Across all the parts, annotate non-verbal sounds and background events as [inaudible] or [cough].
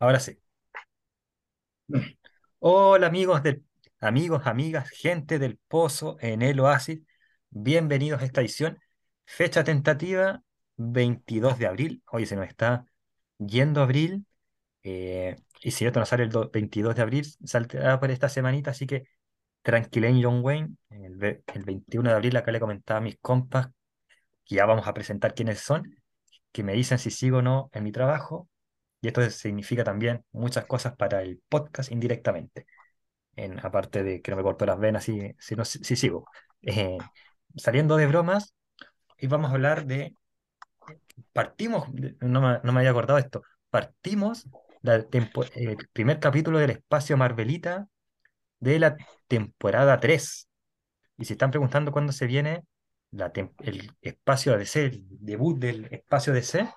Ahora sí. Hola amigos del, amigos, amigas, gente del Pozo en el Oasis. Bienvenidos a esta edición. Fecha tentativa 22 de abril. Hoy se nos está yendo abril. eh, y si esto no sale el do- 22 de abril, saldrá por esta semanita. Así que tranquilen John Wayne. El, el 21 de abril acá le comentaba a mis compas que ya vamos a presentar quiénes son, que me dicen si sigo o no en mi trabajo. Y esto significa también muchas cosas para el podcast indirectamente, en, aparte de que no me corto las venas si, si, no, si, si sigo. Eh, saliendo de bromas, y vamos a hablar de, partimos, no me, no me había acordado esto, partimos tempo- el primer capítulo del espacio Marvelita de la temporada 3. Y si están preguntando cuándo se viene la el espacio DC, el debut del espacio DC,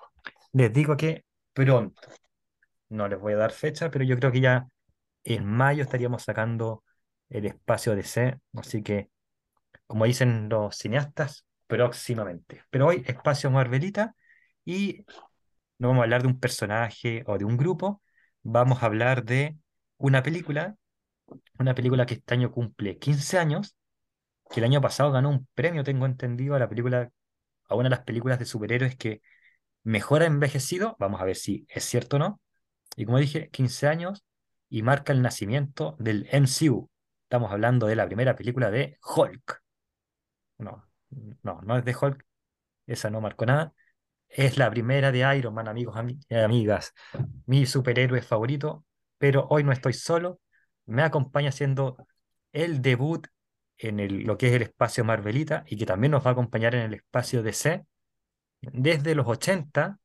les digo que pronto. No les voy a dar fecha, pero yo creo que ya en mayo estaríamos sacando el espacio DC, así que, como dicen los cineastas, próximamente. Pero hoy, espacio Marvelita, y no vamos a hablar de un personaje o de un grupo, vamos a hablar de una película, una película que este año cumple 15 años, que el año pasado ganó un premio, tengo entendido, a la película, a una de las películas de superhéroes que mejor ha envejecido, vamos a ver si es cierto o no, y como dije, 15 años y marca el nacimiento del MCU. Estamos hablando de la primera película de Hulk. No, no, no es de Hulk, esa no marcó nada. Es la primera de Iron Man, amigos y amigas. Mi superhéroe favorito, pero hoy no estoy solo. Me acompaña haciendo el debut en lo que es el espacio Marvelita y que también nos va a acompañar en el espacio DC desde los 80,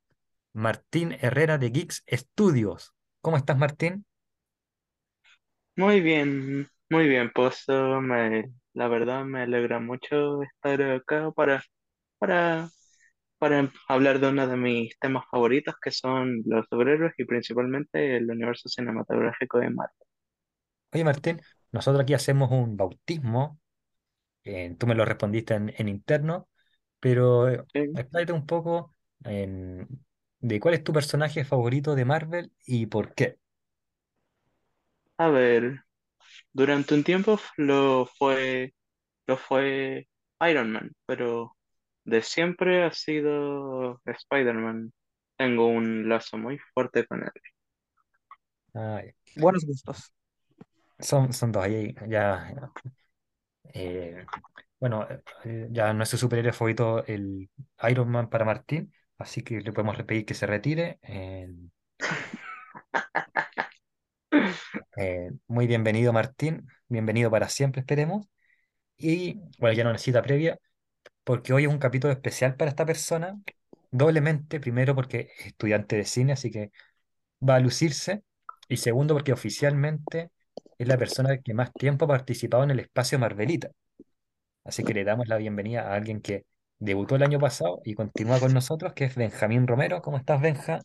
Martín Herrera de Geeks Studios. ¿Cómo estás, Martín? Muy bien, muy bien, pues eh, me, la verdad me alegra mucho estar acá para, para, para hablar de uno de mis temas favoritos que son los superhéroes y principalmente el universo cinematográfico de Marvel. Oye, Martín, nosotros aquí hacemos un bautismo, eh, tú me lo respondiste en, en interno, pero eh, ¿sí? explícate un poco en- de cuál es tu personaje favorito de Marvel y por qué. A ver, durante un tiempo lo fue, lo fue Iron Man, pero de siempre ha sido Spider-Man. Tengo un lazo muy fuerte con él. Ah, ya. Buenos gustos. son, son dos, ahí ya, eh, bueno, eh, ya no es su superhéroe favorito el Iron Man para Martín, así que le podemos pedir que se retire. eh, muy bienvenido, Martín, bienvenido para siempre, esperemos. Y bueno, ya no necesita previa. porque hoy es un capítulo especial para esta persona, doblemente, primero porque es estudiante de cine, así que va a lucirse, y segundo porque oficialmente es la persona que más tiempo ha participado en el espacio Marvelita, así que le damos la bienvenida a alguien que debutó el año pasado y continúa con nosotros, que es Benjamín Romero. ¿Cómo estás, Benja?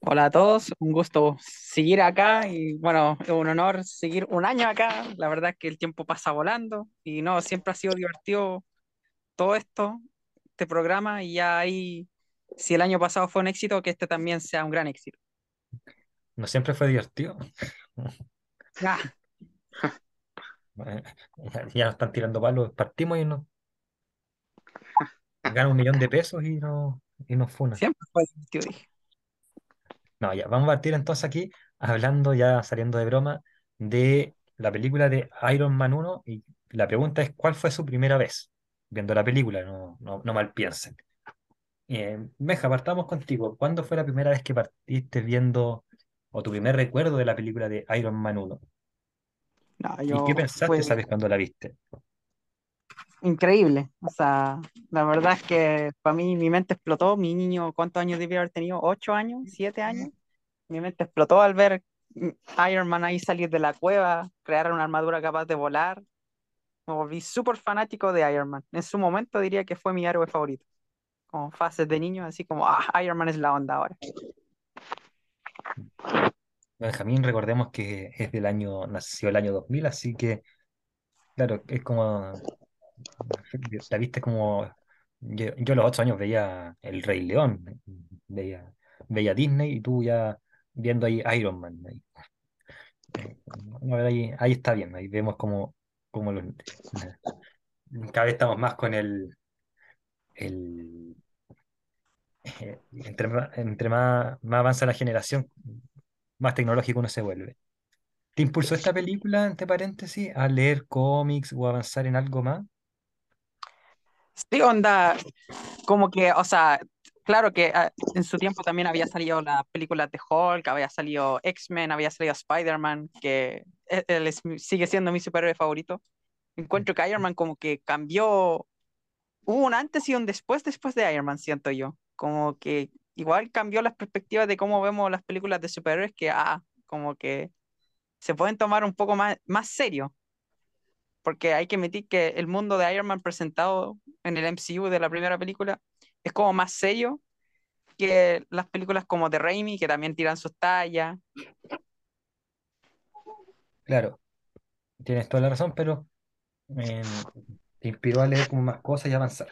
Hola a todos, un gusto seguir acá y bueno, es un honor seguir un año acá. La verdad es que el tiempo pasa volando y no, siempre ha sido divertido todo esto, este programa y ya ahí, si el año pasado fue un éxito, que este también sea un gran éxito. No siempre fue divertido. Ah, [laughs] Ya, ya nos están tirando palos, partimos y nos ganan un millón de pesos y, no, y nos funan. siempre fue divertido, dije. No, ya, vamos a partir entonces aquí hablando, ya saliendo de broma, de la película de Iron Man uno y la pregunta es, ¿cuál fue su primera vez viendo la película? No, no, no mal piensen. Eh, Meja, partamos contigo. ¿Cuándo fue la primera vez que partiste viendo, o tu primer recuerdo de la película de Iron Man uno No, ¿Y qué yo pensaste, fue sabes, cuando la viste? Increíble. O sea, la verdad es que para mí mi mente explotó. Mi niño, ¿cuántos años debía haber tenido? ¿Ocho años? ¿Siete años? Mi mente explotó al ver mm, Iron Man ahí salir de la cueva, crear una armadura capaz de volar. Me volví súper fanático de Iron Man. En su momento diría que fue mi héroe favorito. Como fases de niño, así como, ah, Iron Man es la onda ahora. Benjamín, recordemos que es del año, nació el año 2000, así que, claro, es como La viste como. Yo, yo a los ocho años veía El Rey León, veía, veía Disney y tú ya viendo ahí Iron Man. Ahí, ahí, está bien, ahí vemos como, como cada vez estamos más con el, el eh, entre, entre más, más avanza la generación, más tecnológico uno se vuelve. ¿Te impulsó esta película, entre paréntesis, a leer cómics o avanzar en algo más? Sí, onda, como que, o sea, claro que ah, en su tiempo también había salido las películas de Hulk, había salido X-Men, había salido Spider-Man, que e- él sigue siendo mi superhéroe favorito. Encuentro que Iron Man como que cambió, hubo un antes y un después después de Iron Man, siento yo. Como que igual cambió las perspectivas de cómo vemos las películas de superhéroes, que, ah, como que se pueden tomar un poco más, más serio, porque hay que admitir que el mundo de Iron Man presentado en el MCU de la primera película es como más serio que las películas como de Raimi, que también tiran sus tallas. Claro, tienes toda la razón, pero em, te inspiró a leer como más cosas y avanzar.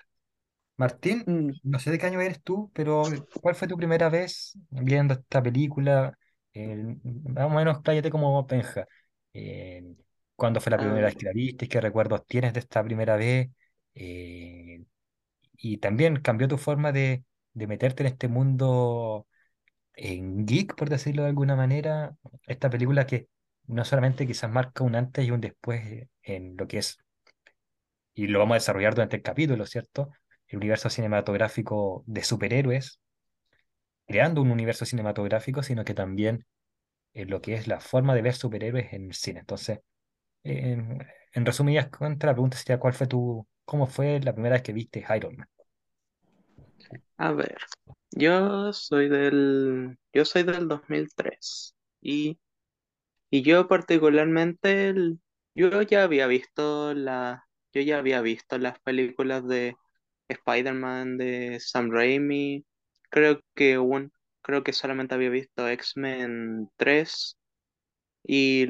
Martín, Mm, no sé de qué año eres tú, pero ¿cuál fue tu primera vez viendo esta película? Eh, más o menos, cállate como Penja. Eh, ¿cuándo fue la A primera vez que la viste? ¿Qué recuerdos tienes de esta primera vez? Eh, y también cambió tu forma de, de meterte en este mundo en geek, por decirlo de alguna manera. Esta película que no solamente quizás marca un antes y un después en lo que es y lo vamos a desarrollar durante el capítulo, ¿cierto? El universo cinematográfico de superhéroes, creando un universo cinematográfico, sino que también en lo que es la forma de ver superhéroes en el cine. Entonces, en, resumidas cuentas, la pregunta sería, ¿cuál fue tu, cómo fue la primera vez que viste Iron Man? a ver. Yo soy del, yo soy del 2003 y, y yo particularmente, yo ya había visto la, yo ya había visto las películas de Spider-Man de Sam Raimi. Creo que un, creo que solamente había visto X-Men 3 y,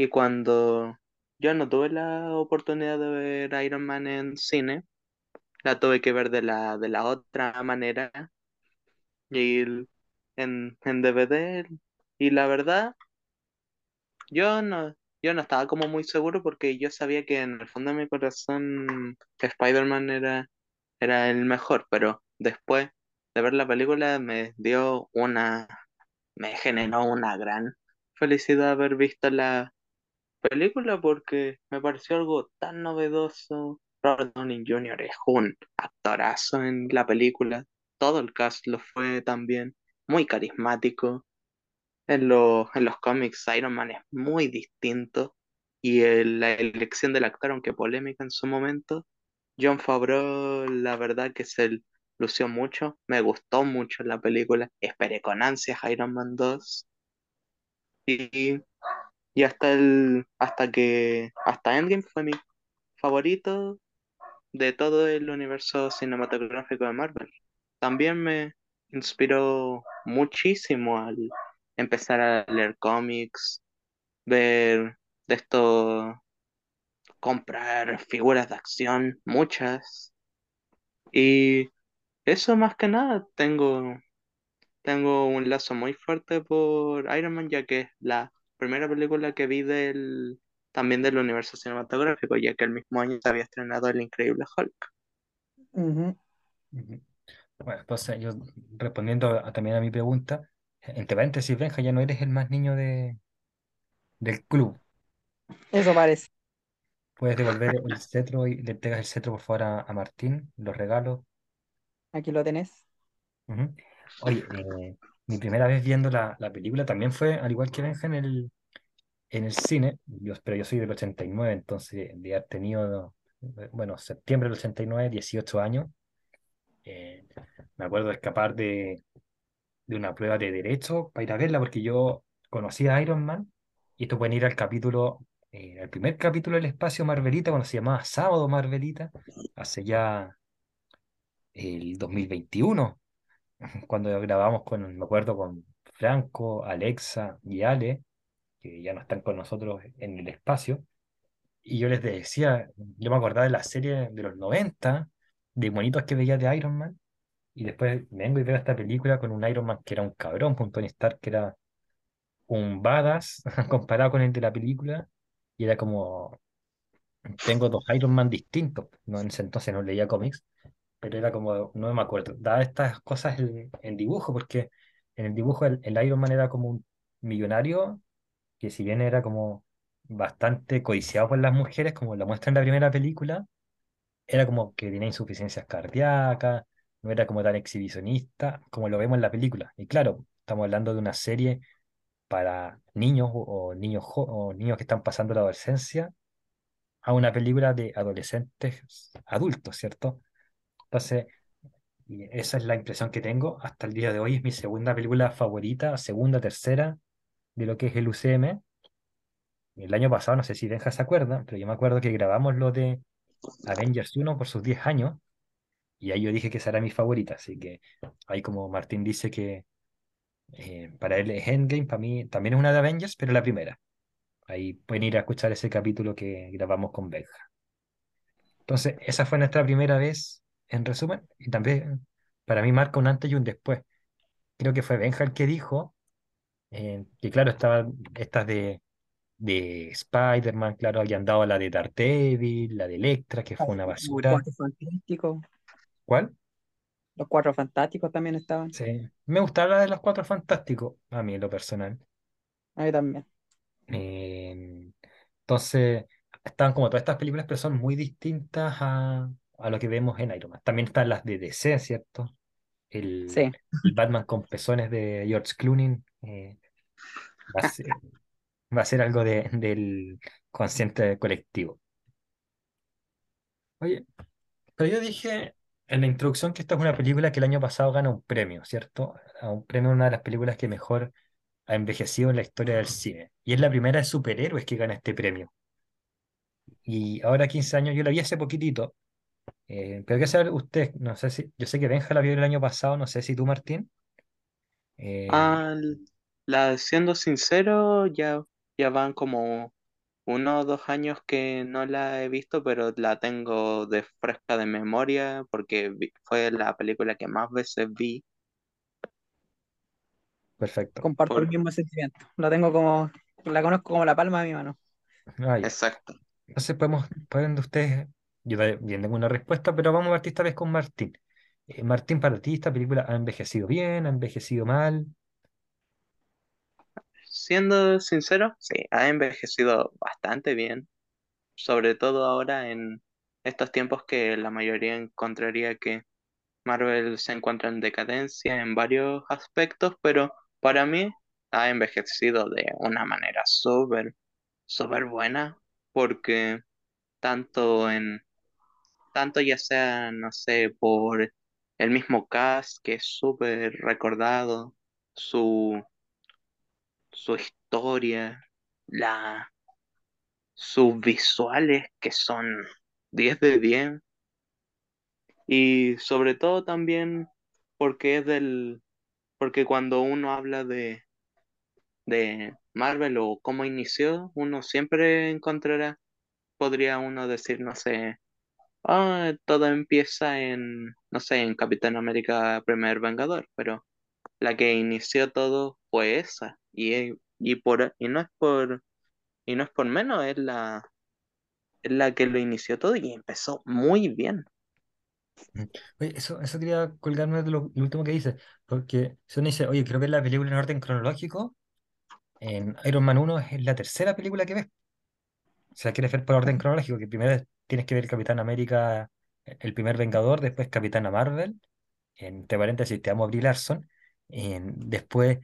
y cuando yo no tuve la oportunidad de ver Iron Man en cine, la tuve que ver de la, de la otra manera y en, en DVD. Y la verdad, yo no, yo no estaba como muy seguro porque yo sabía que en el fondo de mi corazón Spider-Man era, era el mejor, pero después de ver la película me dio una, me generó una gran felicidad haber visto la película porque me pareció algo tan novedoso. Robert Downey Jr. es un actorazo en la película. Todo el cast lo fue también. Muy carismático. En los, en los cómics Iron Man es muy distinto. Y la elección del actor, aunque polémica en su momento, John Favreau, la verdad que se lució mucho. Me gustó mucho la película. Esperé con ansias Iron Man 2. Y y hasta el, hasta que, hasta Endgame fue mi favorito de todo el universo cinematográfico de Marvel. También me inspiró muchísimo al empezar a leer cómics, ver de esto, comprar figuras de acción, muchas. Y eso más que nada, tengo Tengo un lazo muy fuerte por Iron Man, ya que es la primera película que vi del, también del universo cinematográfico, ya que el mismo año se había estrenado El Increíble Hulk. Bueno, entonces yo respondiendo a- también a mi pregunta, entre paréntesis, Benja, ya no eres el más niño de, del club. Eso parece. Puedes devolver el cetro y le entregas el cetro, por favor, a, a Martín, los regalos. Aquí lo tenés. Oye, eh, mi primera vez viendo la, la película también fue, al igual que Benja, en el, en el cine, yo, pero yo soy del 89, entonces de haber tenido, eh, bueno, septiembre del 89, 18 años. eh, me acuerdo de escapar de, de una prueba de derecho para ir a verla, porque yo conocí a Iron Man, y esto pueden ir al capítulo, eh, al primer capítulo del espacio Marvelita, cuando se llamaba Sábado Marvelita, hace ya el 2021. [laughs] cuando grabamos con, me acuerdo, con Franco, Alexa y Ale, que ya no están con nosotros en el espacio, y yo les decía, yo me acordaba de la serie de los 90 de monitos que veía de Iron Man, Y después vengo y veo esta película con un Iron Man que era un cabrón, un Tony Stark que era un badass [laughs] comparado con el de la película. Y era como, tengo dos Iron Man distintos. No, en ese entonces no leía cómics, pero era como, no me acuerdo. Daba estas cosas en, dibujo, porque en el dibujo el, Iron Man era como un millonario que si bien era como bastante codiciado por las mujeres, como lo muestra en la primera película, era como que tenía insuficiencias cardíacas, no era como tan exhibicionista como lo vemos en la película. Y claro, estamos hablando de una serie para niños o, o niños, o niños que están pasando la adolescencia a una película de adolescentes adultos, ¿cierto? Entonces, esa es la impresión que tengo hasta el día de hoy. Es mi segunda película favorita, segunda, tercera de lo que es el UCM. El año pasado, no sé si Benja se acuerda, pero yo me acuerdo que grabamos lo de Avengers uno por sus 10 años y ahí yo dije que esa era mi favorita. Así que ahí como Martín dice que eh, para él es Endgame, para mí también es una de Avengers, pero la primera. Ahí pueden ir a escuchar ese capítulo que grabamos con Benja. Entonces, esa fue nuestra primera vez, en resumen, y también para mí marca un antes y un después. Creo que fue Benja el que dijo eh, que, claro, estaban estas de, de Spider-Man, claro, habían dado la de Daredevil, la de Electra, que fue una Los basura. Cuatro Fantásticos, ¿Cuál? los Cuatro Fantásticos también estaban. Sí. Me gustaba la de los Cuatro Fantásticos, a mí en lo personal. A mí también. Eh, entonces, estaban como todas estas películas, pero son muy distintas a, a lo que vemos en Iron Man. También están las de DC, ¿cierto? El, Sí, el Batman con pezones de George Clooney eh, va a ser, va a ser algo de, del consciente colectivo. Oye, pero yo dije en la introducción que esta es una película que el año pasado gana un premio, ¿cierto? A un premio, una de las películas que mejor ha envejecido en la historia del cine. Y es la primera de superhéroes que gana este premio. Y ahora 15 años, yo la vi hace poquitito. Eh, pero qué sabe usted, no sé si, yo sé que Benja la vio el año pasado, no sé si tú, Martín. eh, Ah, la, siendo sincero, ya, ya van como uno o dos años que no la he visto, pero la tengo de fresca de memoria porque vi- fue la película que más veces vi. perfecto. comparto el mismo sentimiento. La tengo como, la conozco como la palma de mi mano. Ya. Exacto. Entonces podemos, pueden de ustedes, yo bien tengo una respuesta, pero vamos a partir esta vez con Martín. Eh, Martín, para ti, ¿esta película ha envejecido bien, ha envejecido mal? Siendo sincero, sí, ha envejecido bastante bien, sobre todo ahora en estos tiempos que la mayoría encontraría que Marvel se encuentra en decadencia en varios aspectos, pero para mí ha envejecido de una manera súper, súper buena, porque tanto en, tanto ya sea, no sé, por el mismo cast que es súper recordado, su, su historia, la, sus visuales que son 10 de 10, y sobre todo también porque es del Porque cuando uno habla de, de Marvel o cómo inició, uno siempre encontrará, podría uno decir, no sé, ah, todo empieza en, no sé, en Capitán América Primer Vengador, pero la que inició todo fue esa. Y, es- y, por, y no es por, y no es por menos, es la, es la que lo inició todo y empezó muy bien. Mm. Oye, eso, eso quería colgarme de lo, lo último que dice, porque si uno dice, oye, quiero ver la película en orden cronológico, en Iron Man uno es la tercera película que ves. O sea, quieres ver por orden cronológico, que primero tienes que ver Capitán América, el primer Vengador, después Capitana Marvel, en, entre paréntesis, te amo Brie Larson, en- después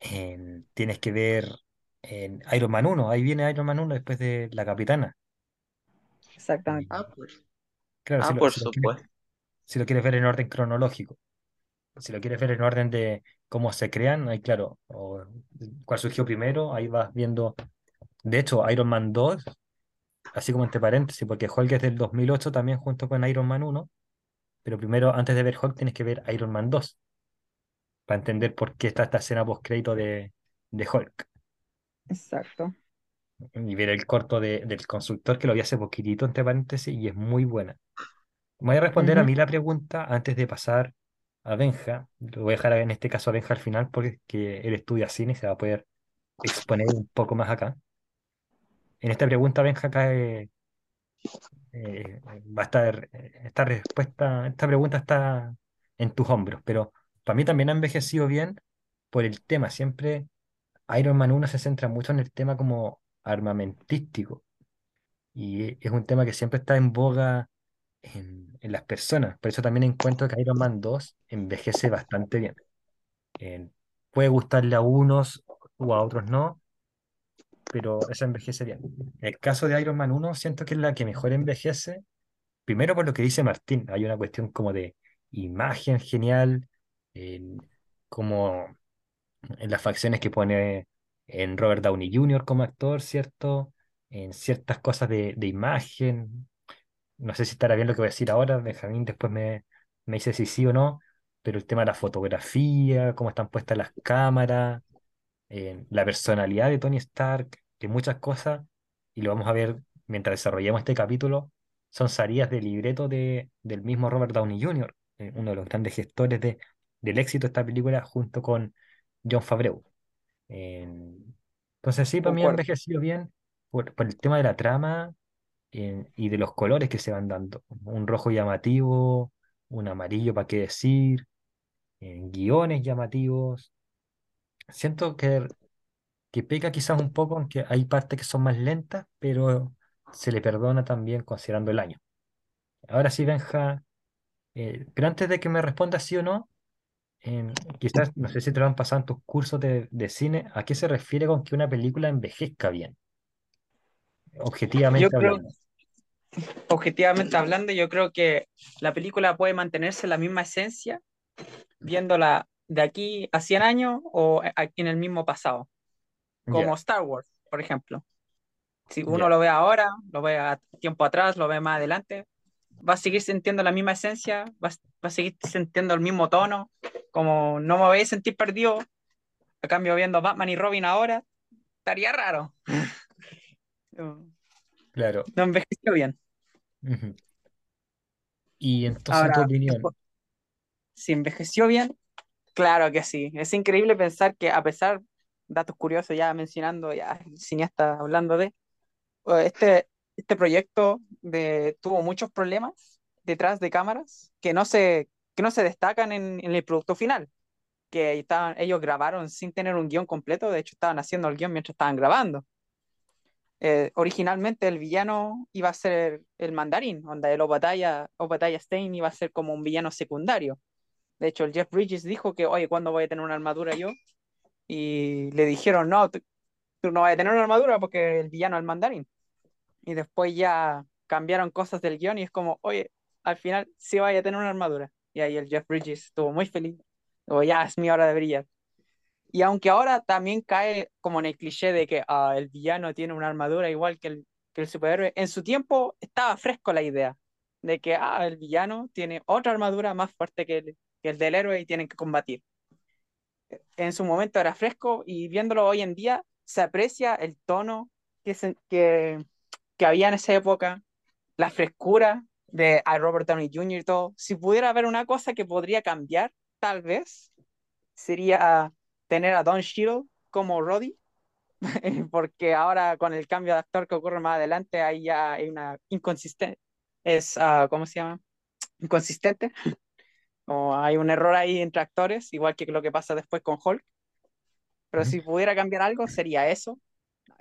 en- tienes que ver en Iron Man uno ahí viene Iron Man uno después de la Capitana. Exactamente. Ah, pues. claro, si Ah, lo, por si lo quieres, supuesto. si lo quieres ver en orden cronológico. Si lo quieres ver en orden de cómo se crean, ahí claro, o cuál surgió primero, ahí vas viendo. De hecho, Iron Man 2, así como entre paréntesis, porque Hulk es del 2008 también junto con Iron Man 1, pero primero, antes de ver Hulk, tienes que ver Iron Man 2 para entender por qué está esta escena post-crédito de, de Hulk. Exacto. Y ver el corto de- del constructor que lo vi hace poquitito, entre paréntesis, y es muy buena. Voy a responder a mí la pregunta antes de pasar a Benja, lo voy a dejar en este caso a Benja al final porque él estudia cine y se va a poder exponer un poco más acá. En esta pregunta, Benja, cae, eh, va a estar, eh, esta respuesta, esta pregunta está en tus hombros, pero para mí también ha envejecido bien por el tema. Siempre Iron Man 1 se centra mucho en el tema como armamentístico y es un tema que siempre está en boga en, en las personas. Por eso también encuentro que Iron Man 2 envejece bastante bien. Eh, puede gustarle a unos o a otros no, pero esa envejece bien. En el caso de Iron Man 1 siento que es la que mejor envejece, primero por lo que dice Martín, hay una cuestión como de imagen genial, en- como en las facciones que pone en Robert Downey Jr. como actor, ¿cierto? En ciertas cosas de, de imagen, no sé si estará bien lo que voy a decir ahora, Benjamín después me, me dice si sí o no, pero el tema de la fotografía, cómo están puestas las cámaras, eh, la personalidad de Tony Stark, que muchas cosas, y lo vamos a ver mientras desarrollamos este capítulo, son salidas del libreto de, del mismo Robert Downey Jr., eh, uno de los grandes gestores de, del éxito de esta película junto con John Favreau. Eh, entonces sí, para mí ha envejecido bien por, por el tema de la trama y de los colores que se van dando. Un rojo llamativo, un amarillo, para qué decir, guiones llamativos. Siento que que peca quizás un poco, aunque hay partes que son más lentas, pero se le perdona también considerando el año. Ahora sí, Benja, eh, pero antes de que me respondas sí o no, em, quizás, no sé si te lo han pasado en tus cursos de, de cine, ¿a qué se refiere con que una película envejezca bien, Yo objetivamente creo, hablando? objetivamente hablando, yo creo que la película puede mantenerse la misma esencia viéndola de aquí a 100 años o aquí en el mismo pasado, como Star Wars, por ejemplo. Si uno lo ve ahora, lo ve a tiempo atrás, lo ve más adelante, va a seguir sintiendo la misma esencia, va, a- va a seguir sintiendo el mismo tono, como no me voy a sentir perdido, a cambio viendo Batman y Robin ahora, estaría raro. [laughs] Claro. no envejeció bien. Y entonces, tu opinión, si envejeció bien, claro que sí. Es increíble pensar que a pesar, datos curiosos ya mencionando, ya cineasta hablando de, este, este proyecto de, tuvo muchos problemas detrás de cámaras que no se, que no se destacan en, el producto final, que estaban, ellos grabaron sin tener un guion completo, de hecho estaban haciendo el guion mientras estaban grabando. Eh, originalmente el villano iba a ser el mandarín, donde el Obadiah, Obadiah Stane iba a ser como un villano secundario. De hecho, el Jeff Bridges dijo que, oye, ¿cuándo voy a tener una armadura yo? Y le dijeron, no, tú, tú no vas a tener una armadura porque el villano es el mandarín. Y después ya cambiaron cosas del guion y es como, oye, al final sí vaya a tener una armadura. Y ahí el Jeff Bridges estuvo muy feliz. Digo, ya es mi hora de brillar. Y aunque ahora también cae como en el cliché de que ah, el villano tiene una armadura igual que el, que el superhéroe, en su tiempo estaba fresco la idea de que ah, el villano tiene otra armadura más fuerte que el, que el del héroe y tienen que combatir. En su momento era fresco y viéndolo hoy en día se aprecia el tono que, que, que había en esa época, la frescura de Robert Downey Jr. y todo. Si pudiera haber una cosa que podría cambiar, tal vez, sería tener a Don Cheadle como Roddy, [laughs] porque ahora con el cambio de actor que ocurre más adelante, ahí ya hay una inconsistente, es, ah, ¿cómo se llama? Inconsistente, hay un error ahí entre actores, igual que lo que pasa después con Hulk, pero si pudiera cambiar algo, sería eso.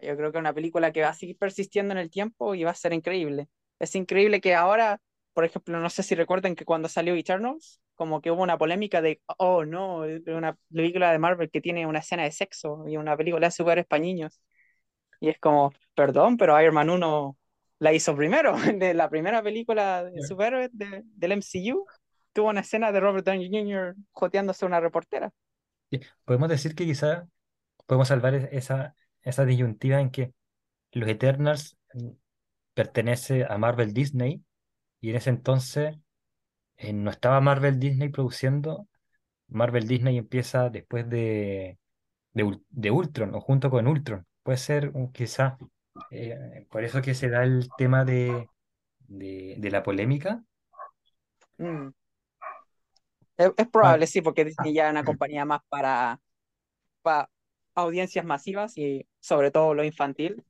Yo creo que es una película que va a seguir persistiendo en el tiempo y va a ser increíble. Es increíble que ahora, por ejemplo, no sé si recuerdan que cuando salió Eternals, como que hubo una polémica de, oh no, una película de Marvel que tiene una escena de sexo y una película de superhéroes para niños. Y es como, perdón, pero Iron Man 1 la hizo primero, [laughs] de la primera película de superhéroes de- del MCU, tuvo una escena de Robert Downey Jr. joteándose a una reportera. Podemos decir que quizás podemos salvar esa, esa disyuntiva en que los Eternals mm, pertenece a Marvel Disney y en ese entonces eh, no estaba Marvel Disney produciendo. Marvel Disney empieza después de, de, de Ultron o junto con Ultron. Puede ser un, quizá eh, por eso que se da el tema de, de, de la polémica. Mm. Es, es Ah, probable, sí, porque Disney ya es una compañía más para, para audiencias masivas y sobre todo lo infantil.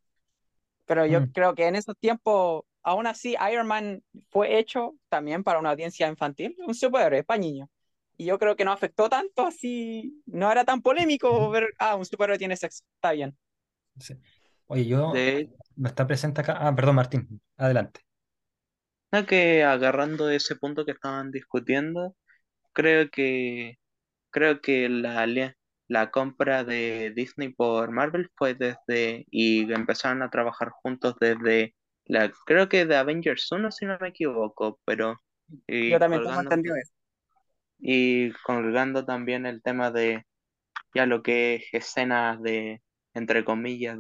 Pero yo mm, creo que en esos tiempos, aún así, Iron Man fue hecho también para una audiencia infantil, un superhéroe para niños. Y yo creo que no afectó tanto, así no era tan polémico ver, ah, un superhéroe tiene sexo, está bien. sí. Oye, yo De no está presente acá. Ah, perdón, Martín, adelante. hecho, que agarrando ese punto que estaban discutiendo, creo que creo que la, la compra de Disney por Marvel fue desde y empezaron a trabajar juntos desde la creo que de Avengers uno si no me equivoco, pero Yo y también tengo colgando entendido eso. y colgando también el tema de ya lo que es escenas de entre comillas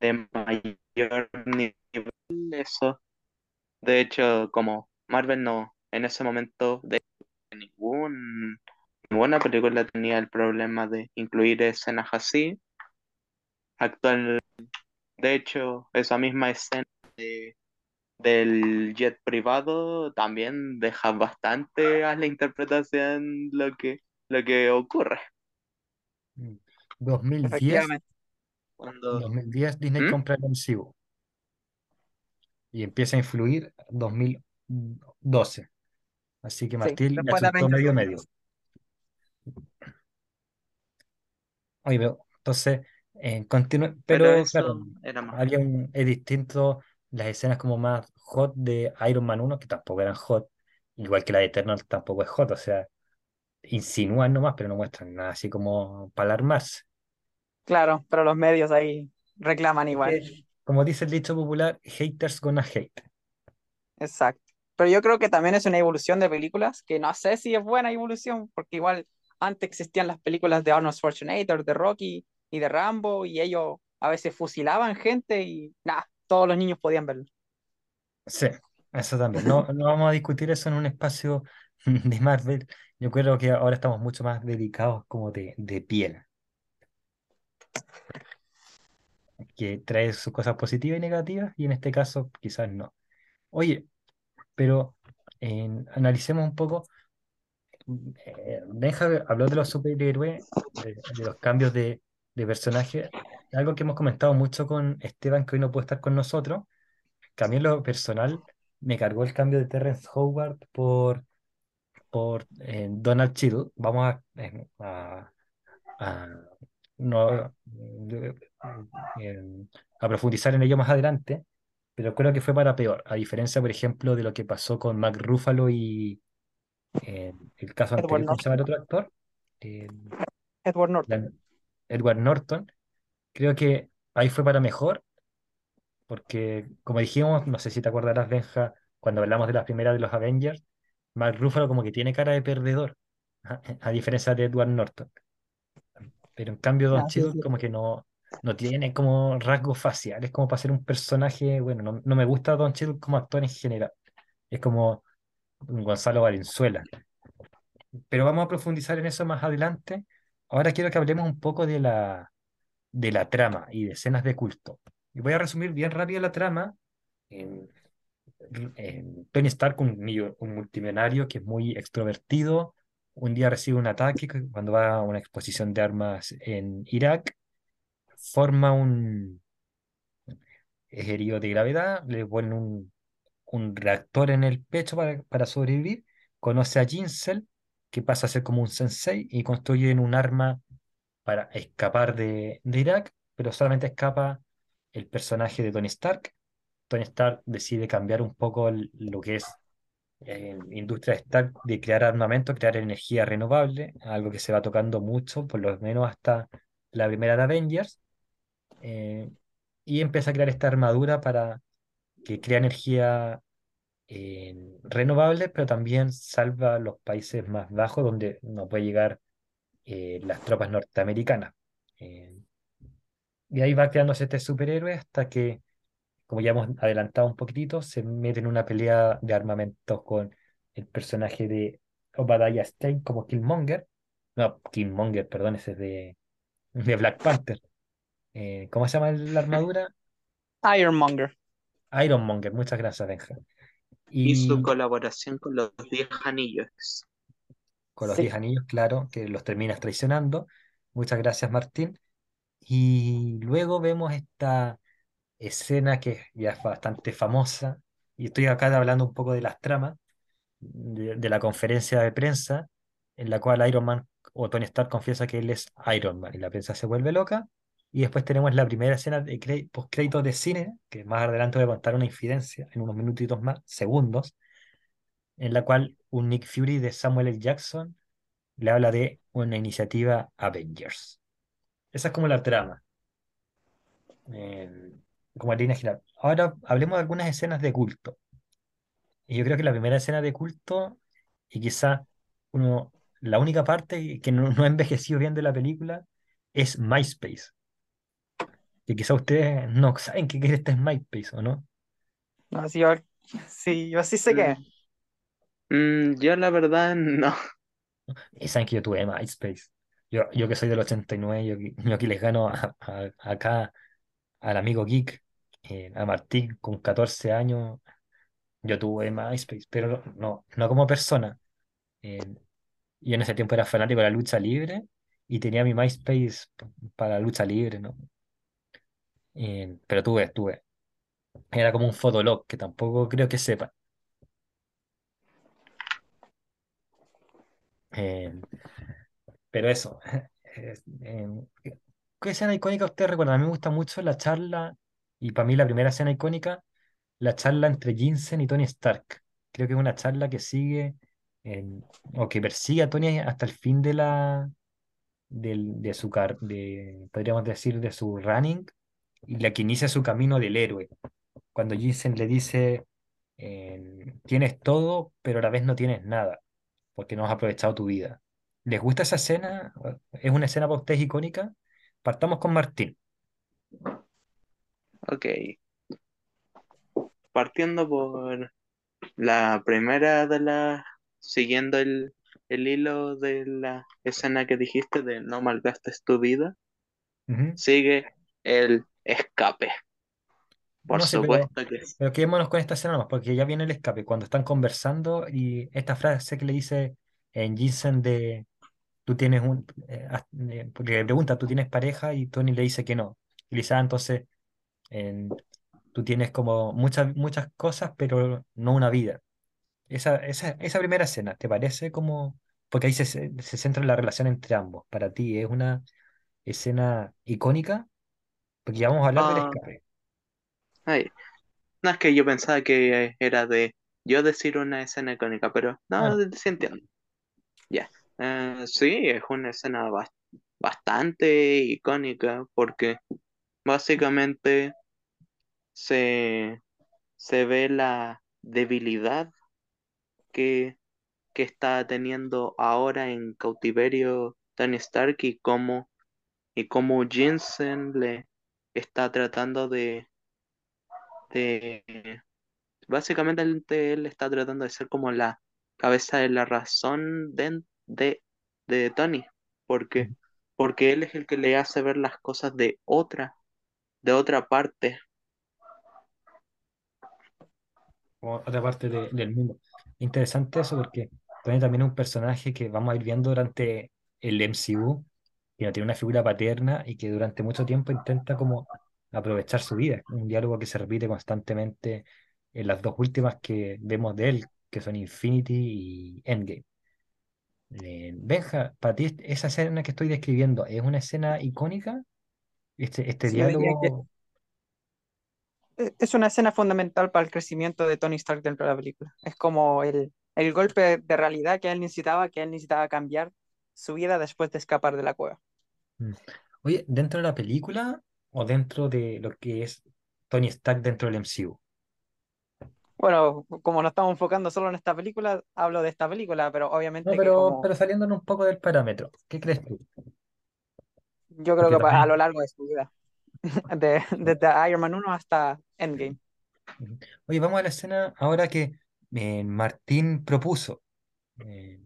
de mayor nivel eso De hecho, como Marvel no, en ese momento de ningún, ninguna película tenía el problema de incluir escenas así. Actual, de hecho, esa misma escena de- del jet privado también deja bastante a la interpretación lo que, lo que ocurre. Mm. 2010, Efectivamente. Cuando, 2010 Disney ¿Mm? compra el MCU y empieza a influir 2012. Así que Martín le medio medio. Oye, pero entonces, eh, continúe, Pero pero claro, eso era más. había un, es distinto las escenas como más hot de Iron Man uno que tampoco eran hot, igual que la de Eternal tampoco es hot, o sea, insinúan nomás, pero no muestran nada así como para alarmarse. Claro, pero los medios ahí reclaman igual. como dice el dicho popular, haters gonna hate. Exacto. Pero yo creo que también es una evolución de películas, que no sé si es buena evolución, porque igual antes existían las películas de Arnold Schwarzenegger, de Rocky y de Rambo, y ellos a veces fusilaban gente y nada, todos los niños podían verlo. Sí, eso también. No, no vamos a discutir eso en un espacio [laughs] de Marvel. Yo creo que ahora estamos mucho más dedicados como de, de piel, que trae sus cosas positivas y negativas, y en este caso quizás no. Oye, pero analicemos un poco. eh, Benja habló de los superhéroes, de, los cambios de, de personaje, algo que hemos comentado mucho con Esteban, que hoy no puede estar con nosotros, que a mí en lo personal me cargó el cambio de Terrence Howard por por eh, Donald Cheadle. Vamos a, eh, a, no, eh, a profundizar en ello más adelante, pero creo que fue para peor, a diferencia, por ejemplo, de lo que pasó con Mark Ruffalo y eh, el caso Edward anterior, ¿cómo se llama el otro actor? Eh, Edward Norton. la- Edward Norton. Creo que ahí fue para mejor, porque como dijimos, no sé si te acordarás, Benja, cuando hablamos de las primeras de los Avengers, Mark Ruffalo como que tiene cara de perdedor, a, [laughs] a diferencia de Edward Norton. Pero en cambio Don Ah, sí. como que no, no tiene como rasgos faciales como para ser un personaje, bueno, no, no me gusta Don Cheadle como actor en general. Es como Gonzalo Valenzuela. Pero vamos a profundizar en eso más adelante. Ahora quiero que hablemos un poco de la, de la trama y de escenas de culto. Y voy a resumir bien rápido la trama. En- en Tony Stark, un, un multimillonario que es muy extrovertido, un día recibe un ataque que- cuando va a una exposición de armas en Irak, forma un es herido de gravedad, le ponen un, un reactor en el pecho para, para sobrevivir, conoce a Jinsel, que pasa a ser como un sensei, y construyen un arma para escapar de, de Irak, pero solamente escapa el personaje de Tony Stark. Tony Stark decide cambiar un poco lo que es eh, industria Stark de crear armamento, crear energía renovable, algo que se va tocando mucho, por lo menos hasta la primera de Avengers, eh, y empieza a crear esta armadura para que crea energía eh, renovable, pero también salva los países más bajos donde no puede llegar eh, las tropas norteamericanas. Y ahí va creándose este superhéroe hasta que, como ya hemos adelantado un poquitito, se mete en una pelea de armamentos con el personaje de Obadiah Stane como Killmonger. No, Killmonger, perdón, ese es de, de Black Panther. Eh, ¿cómo se llama la armadura? [laughs] Ironmonger. Ironmonger, muchas gracias, Benja. Y su Y colaboración con los Diez Anillos. con los Sí, 10 anillos, claro, que los terminas traicionando. Muchas gracias, Martín. Y luego vemos esta escena que ya es bastante famosa, y estoy acá hablando un poco de las tramas, de, de la conferencia de prensa, en la cual Iron Man o Tony Stark confiesa que él es Iron Man, y la prensa se vuelve loca. Y después tenemos la primera escena de postcréditos de cine, que más adelante voy a contar una infidencia en unos minutitos más, segundos, en la cual un Nick Fury de Samuel L. Jackson le habla de una iniciativa Avengers. Esa es como la trama, eh, como línea general. Ahora hablemos de algunas escenas de culto. Y yo creo que la primera escena de culto, y quizá uno, la única parte que no, no ha envejecido bien de la película, es MySpace. Que quizá ustedes no saben qué es este es MySpace, ¿o no? no, sí, yo, [laughs] sí, yo sí sé que Mm, mm, yo la verdad [laughs] no. Y saben que yo tuve MySpace. Yo, yo que soy del 89, yo, aquí- yo aquí les gano a- a- acá al amigo Geek, eh, a Martín con 14 años. Yo tuve MySpace, pero no, no como persona. Eh, yo en ese tiempo era fanático de la lucha libre y tenía mi MySpace para la lucha libre, ¿no? Eh, pero tuve, tuve. Era como un fotolog que tampoco creo que sepa. Eh, pero eso. [laughs] eh, ¿qué escena icónica ustedes recuerdan? A mí me gusta mucho la charla, y para mí la primera escena icónica, la charla entre Jensen y Tony Stark. Creo que es una charla que sigue o que persigue a Tony hasta el fin de la de su de, podríamos decir, de su running, la que inicia su camino del héroe. Cuando Jensen le dice, eh, tienes todo, pero a la vez no tienes nada, porque no has aprovechado tu vida. ¿Les gusta esa escena? ¿Es una escena para ustedes icónica? Partamos con Martín. Ok, partiendo por la primera de las, siguiendo el, el hilo de la escena que dijiste de no malgastes tu vida, sigue el escape. Por No sé, pero, supuesto que sí. pero quedémonos con esta escena porque ya viene el escape, cuando están conversando y esta frase que le dice en Jensen de, tú tienes un, eh, eh, porque le pregunta, ¿tú tienes pareja? Y Tony le dice que no. Y le dice, "Ah, entonces, en- tú tienes como muchas, muchas cosas, pero no una vida. Esa, esa, esa primera escena, ¿te parece como, porque ahí se, se se centra en la relación entre ambos, para ti es una escena icónica? Porque ya vamos a hablar del Ah, escape. ay, no es que yo pensaba que era de yo decir una escena icónica, pero Ah, no, no. sí entiendo. Ya. Eh, sí, es una escena bas- bastante icónica porque básicamente se, se ve la debilidad que, que está teniendo ahora en cautiverio Tony Stark y cómo, y cómo Jensen le está tratando de, de básicamente él, está tratando de ser como la cabeza de la razón de, de, de Tony, porque, porque él es el que le hace ver las cosas de otra, de otra parte. otra parte de- del mundo. Interesante eso porque Tony también es un personaje que vamos a ir viendo durante el MCU, no tiene una figura paterna y que durante mucho tiempo intenta como aprovechar su vida. Un diálogo que se repite constantemente en las dos últimas que vemos de él, que son Infinity y Endgame. Eh, Benja, para ti esa escena que estoy describiendo, ¿es una escena icónica? Este, este sí, diálogo... e- es una escena fundamental para el crecimiento de Tony Stark dentro de la película. Es como el, el golpe de realidad que él necesitaba, que él necesitaba cambiar su vida después de escapar de la cueva. Mm. Oye, ¿dentro de la película o dentro de lo que es Tony Stark dentro del MCU? Bueno, como nos estamos enfocando solo en esta película, hablo de esta película, pero No, obviamente que pero, como pero saliéndonos un poco del parámetro, ¿qué crees tú? yo creo Porque que a lo también... largo de su vida, [laughs] de- desde Iron Man 1 hasta Endgame. Oye, vamos a la escena ahora que eh, Martín propuso eh,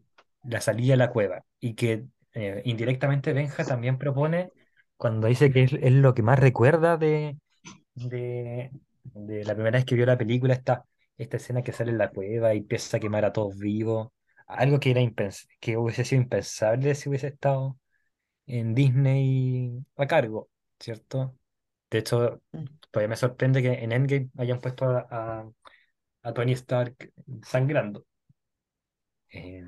la salida a la cueva y que eh, indirectamente Benja también propone cuando dice que es, es lo que más recuerda de, de, de la primera vez que vio la película, esta, esta escena que sale en la cueva y empieza a quemar a todos vivos. algo que, era impens- que hubiese sido impensable si hubiese estado en Disney a cargo, ¿cierto? De hecho, Mm. todavía me sorprende que en Endgame hayan puesto a, a- a Tony Stark sangrando. Eh,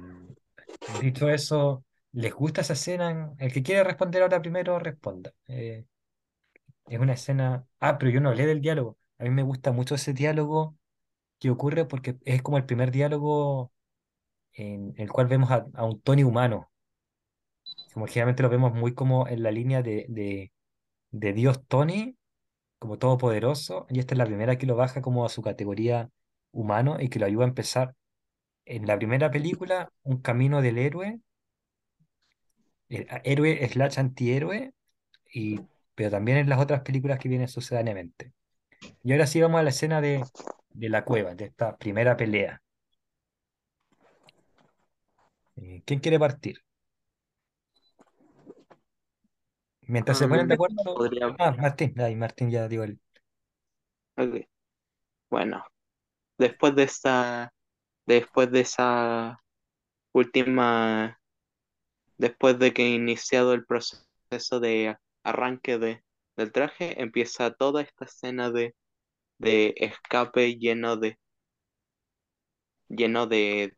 dicho eso, ¿les gusta esa escena? El que quiere responder ahora primero, responda. Eh, es una escena... Ah, pero yo no hablé del diálogo. A mí me gusta mucho ese diálogo que ocurre porque es como el primer diálogo en el cual vemos a, a un Tony humano. Como generalmente lo vemos muy como en la línea de, de, de Dios Tony, como todopoderoso, y esta es la primera que lo baja como a su categoría humano y que lo ayuda a empezar en la primera película un camino del héroe, héroe slash antihéroe, y, pero también en las otras películas que vienen sucedáneamente. Y ahora sí vamos a la escena de, de la cueva, de esta primera pelea. Eh, ¿quién quiere partir? Mientras se ponen de acuerdo. podría, Ah, Martín, ay, Martín ya digo el. ok. Bueno, después de esta, después de esa última, después de que iniciado el proceso de arranque de, del traje, empieza toda esta escena de, de escape lleno de, lleno de.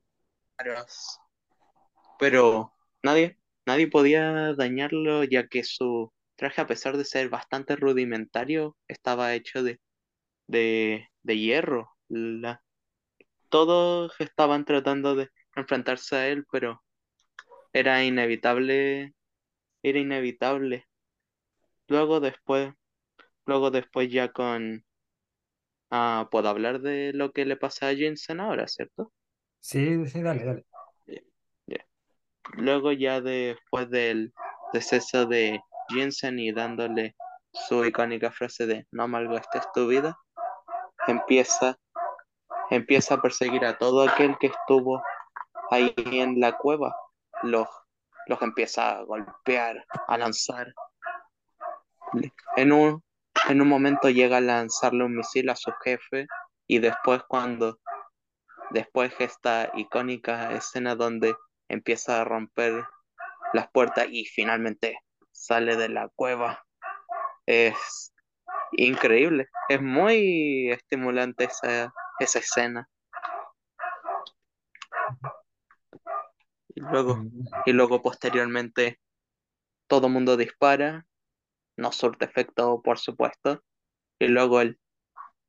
Pero nadie, nadie podía dañarlo, ya que su traje, a pesar de ser bastante rudimentario, estaba hecho de, de, de hierro. La- todos estaban tratando de enfrentarse a él, pero era inevitable, era inevitable. Luego después, luego después ya con, ah, puedo hablar de lo que le pasa a Jensen ahora, ¿cierto? Sí, sí, dale, dale. Luego ya después del deceso de Jensen y dándole su icónica frase de no malgastes tu vida, empieza, empieza a perseguir a todo aquel que estuvo ahí en la cueva. Los, los empieza a golpear, a lanzar. En un, en un momento llega a lanzarle un misil a su jefe y después cuando después esta icónica escena donde empieza a romper las puertas y finalmente sale de la cueva. Es increíble, es muy estimulante esa, esa escena. Y luego, y luego posteriormente todo mundo dispara, no surte efecto por supuesto, y luego el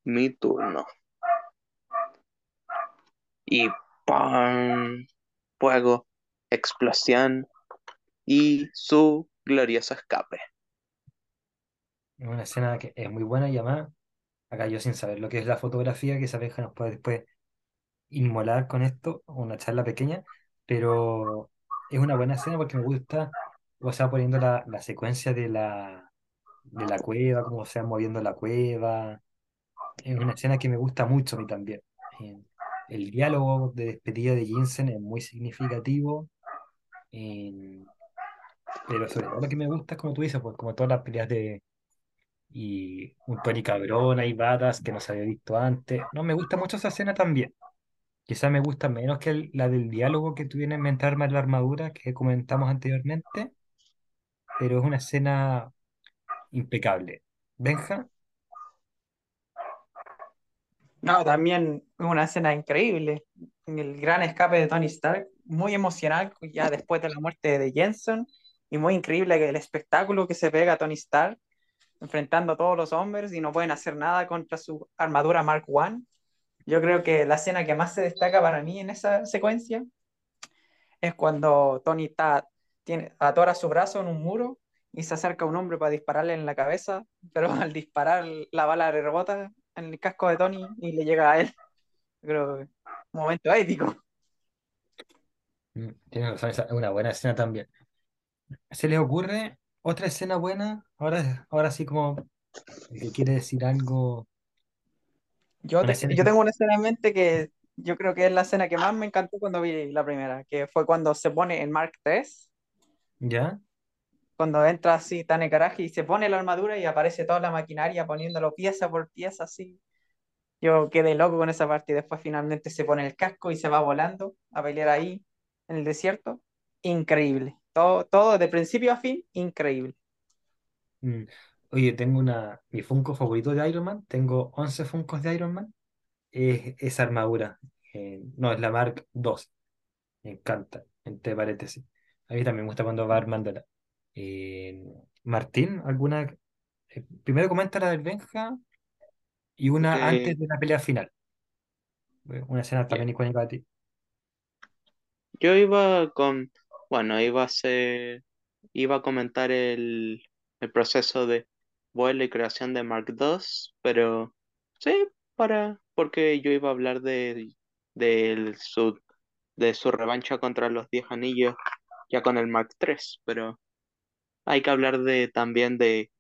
mi turno. Y ¡pam! Fuego, explosión y su glorioso escape. Es una escena que es muy buena y además, acá yo sin saber lo que es la fotografía, que esa vieja nos puede después inmolar con esto, una charla pequeña, pero es una buena escena porque me gusta cómo se va poniendo la, la secuencia de la, de la cueva, cómo se moviendo la cueva. Es una escena que me gusta mucho a mí también. Eh, el diálogo de despedida de Jensen es muy significativo, eh, pero sobre todo lo que me gusta es como tú dices, pues como todas las peleas de y un Tony Cabrón, hay batas que no se había visto antes. No, me gusta mucho esa escena también. Quizás me gusta menos que la del diálogo que tuvieron en inventar más la armadura que comentamos anteriormente, pero es una escena impecable. Benja, No, también una escena increíble. El gran escape de Tony Stark, muy emocional ya después de la muerte de Jensen y muy increíble el espectáculo que se pega Tony Stark enfrentando a todos los hombres y no pueden hacer nada contra su armadura Mark I. Yo creo que la escena que más se destaca para mí en esa secuencia es cuando Tony está, tiene, atora su brazo en un muro y se acerca un hombre para dispararle en la cabeza, pero [laughs] al disparar la bala le rebota en el casco de Tony y le llega a él. Creo que un momento épico. mm, tienes razón, es una buena escena también. ¿Se les ocurre otra escena buena? Ahora, ahora sí como que quiere decir algo, Yo, te- yo tengo una escena en mente que yo creo que es la escena que más me encantó cuando vi la primera, que fue cuando se pone en Mark III, ¿Ya? cuando entra así Tane Karaji y se pone la armadura y aparece toda la maquinaria poniéndolo pieza por pieza así. Yo quedé loco con esa parte y después finalmente se pone el casco y se va volando a pelear ahí. en el desierto, increíble. Todo, todo de principio a fin, increíble. Mm. Oye, tengo una, mi Funko favorito de Iron Man, tengo 11 Funkos de Iron Man, es esa armadura. Eh, no, es la Mark II, me encanta, entre paréntesis. A mí también me gusta cuando va armándola. Eh, Martín, ¿alguna? eh, primero comenta la del Benja y una Que antes de la pelea final. Eh, Una escena también icónica de ti. Yo iba con, bueno, iba a ser, iba a comentar el, el proceso de vuelo y creación de Mark II, pero sí, para, porque yo iba a hablar de, de su, de su revancha contra los Diez Anillos ya con el Mark III, pero hay que hablar de también de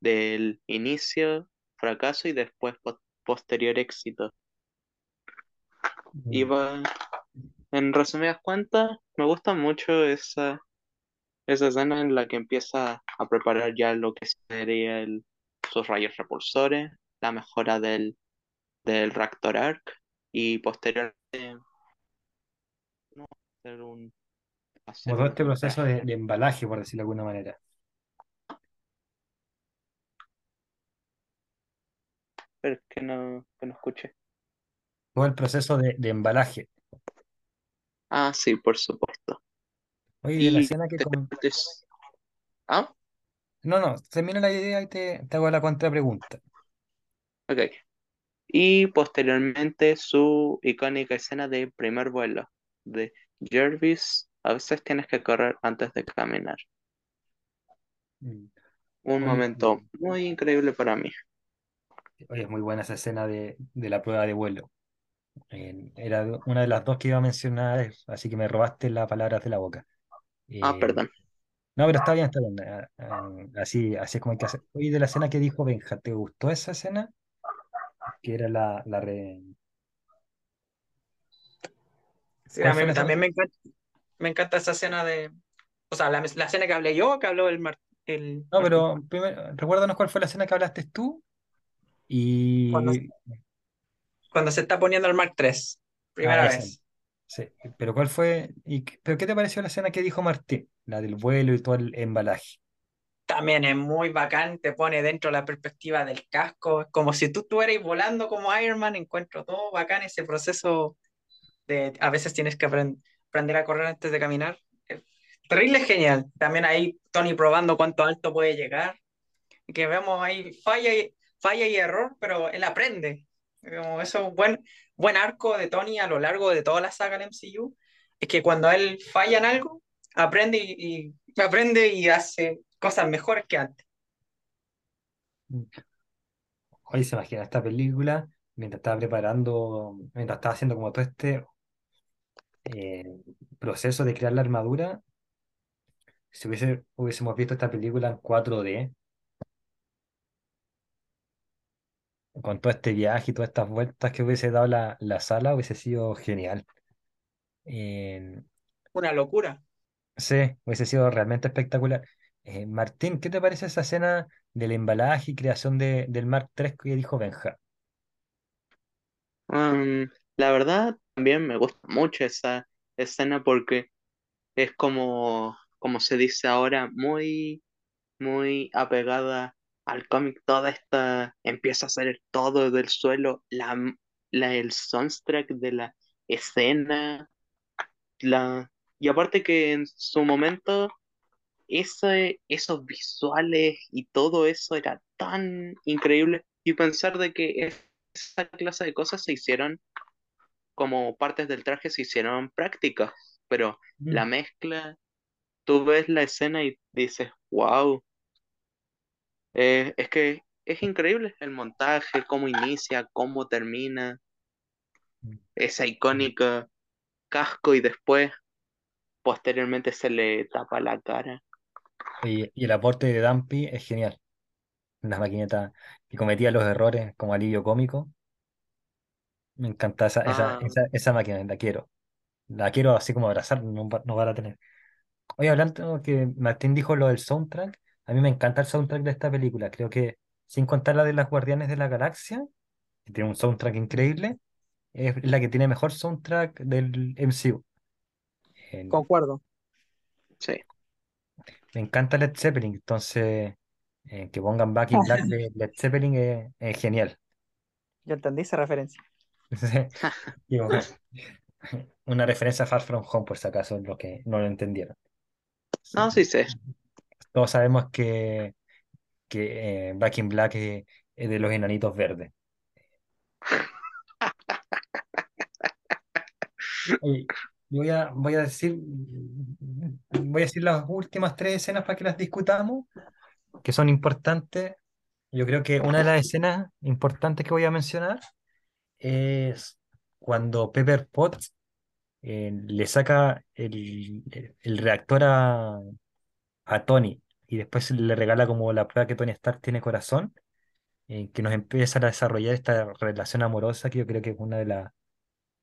del inicio, fracaso y después po- posterior éxito. Iba, en resumidas cuentas, me gusta mucho esa, esa escena en la que empieza a preparar ya lo que sería el, sus rayos repulsores, la mejora del, del Reactor Arc y posteriormente no, hacer un, hacer todo este proceso de, de embalaje, por decirlo de alguna manera. Pero que no, que no escuché. Todo el proceso de, de embalaje. Ah, sí, por supuesto. Oye, de la Y escena que... después, ah, No, no, termina la idea y te, te hago la contrapregunta. ok. Y posteriormente su icónica escena de primer vuelo de Jervis. A veces tienes que correr antes de caminar. Mm. Un momento muy increíble para mí. oye, es muy buena esa escena de, de la prueba de vuelo. Eh, era una de las dos que iba a mencionar, así que me robaste las palabras de la boca. Ah, Eh, perdón. no, pero está bien, está bien. ah, ah, así, así es como hay que hacer. Oye, de la escena que dijo Benja, ¿te gustó esa escena? Que era la, la re... Sí, también me encanta, me encanta esa escena de, o sea, la, la escena que hablé yo, que habló el, Mar- el No, pero primero, recuérdanos cuál fue la escena que hablaste tú Cuando, y... cuando se está poniendo el Mark III, Ah, primera esa. vez. Sí, pero ¿cuál fue? Y, ¿pero qué te pareció la escena que dijo Martín? La del vuelo y todo el embalaje. También es muy bacán, te pone dentro la perspectiva del casco, es como si tú estuvieras volando como Iron Man, encuentro todo bacán ese proceso de a veces tienes que apren- aprender a correr antes de caminar. Terrible genial. También ahí Tony probando cuánto alto puede llegar, que vemos ahí falla y, falla y error, pero él aprende. Como eso es un buen, arco de Tony a lo largo de toda la saga del MCU, es que cuando él falla en algo, aprende y, y aprende y hace cosas mejores que antes. Hoy se imagina esta película mientras estaba preparando, mientras estaba haciendo como todo este eh, proceso de crear la armadura. Si hubiese, hubiésemos visto esta película en 4D, con todo este viaje y todas estas vueltas que hubiese dado la, la sala, hubiese sido genial. Eh, Una locura. sí, hubiese sido realmente espectacular. Eh, Martín, ¿qué te parece esa escena del embalaje y creación de, del Mark III que dijo Benja? Um, la verdad, también me gusta mucho esa escena porque es como, como se dice ahora, muy, muy apegada al cómic. Toda esta empieza a hacer todo del suelo, la, la, el soundtrack de la escena, la, y aparte que en su momento ese, esos visuales y todo eso era tan increíble y pensar de que esa clase de cosas se hicieron como partes del traje se hicieron prácticas, pero la mezcla, tú ves la escena y dices, wow, es que es increíble el montaje, cómo inicia, cómo termina, esa icónica casco y después posteriormente se le tapa la cara. Y, y el aporte de Dumpy es genial. Una maquineta que cometía los errores como alivio cómico. Me encanta esa, esa, Ah, esa, esa máquina, la quiero. La quiero así como abrazar, no, no van a tener. Oye, hablando que Martín dijo lo del soundtrack, a mí me encanta el soundtrack de esta película. Creo que, sin contar la de las Guardianes de la Galaxia, que tiene un soundtrack increíble, es la que tiene mejor soundtrack del MCU. Concuerdo. Sí. Me encanta Led Zeppelin, entonces eh, que pongan Back in Black de Led Zeppelin es, es genial. Yo entendí esa referencia. [laughs] Una referencia a Far From Home, por si acaso, los que no lo entendieron. No, sí sé. Todos sabemos que, que eh, Back in Black es, es de los enanitos verdes. [laughs] Oye, voy a, voy a decir, voy a decir las últimas tres escenas para que las discutamos, que son importantes. Yo creo que una de las escenas importantes que voy a mencionar es cuando Pepper Potts eh, le saca el, el reactor a, a Tony y después le regala como la prueba que Tony Stark tiene corazón, eh, que nos empieza a desarrollar esta relación amorosa que yo creo que es una de las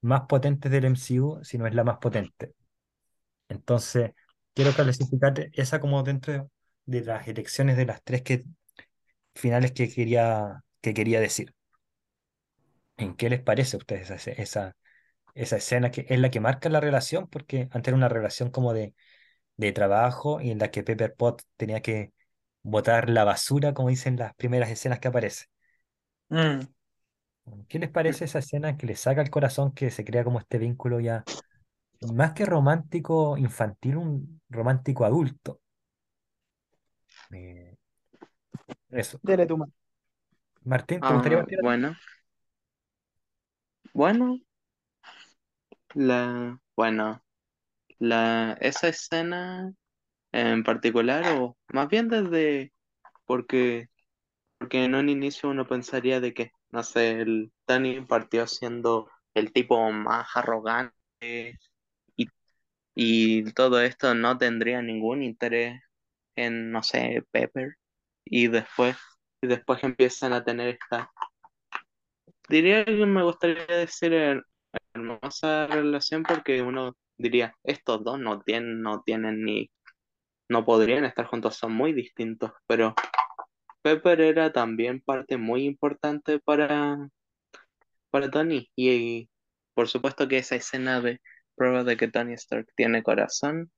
más potentes del MCU, si no es la más potente. Entonces, quiero clasificar esa como dentro de las elecciones de las tres que, finales que quería, que quería decir. ¿En qué les parece a ustedes esa, esa, esa escena que es la que marca la relación? Porque antes era una relación como de, de trabajo y en la que Pepper Pot tenía que botar la basura, como dicen las primeras escenas que aparece. Mm. ¿Qué les parece esa escena que le saca el corazón, que se crea como este vínculo ya más que romántico infantil, un romántico adulto? Eh, eso. Dele tu mano. Martín, ¿te gustaría Ah, partir bueno. Bueno, la, bueno, la, esa escena en particular, o más bien desde, porque, porque en un inicio uno pensaría de que, no sé, el Tony partió siendo el tipo más arrogante y, y todo esto no tendría ningún interés en, no sé, Pepper, y después, y después empiezan a tener esta, diría que me gustaría decir her- hermosa relación porque uno diría, estos dos no tienen, no tienen ni no podrían estar juntos, son muy distintos, pero Pepper era también parte muy importante para, para Tony y, por supuesto que esa escena de prueba de que Tony Stark tiene corazón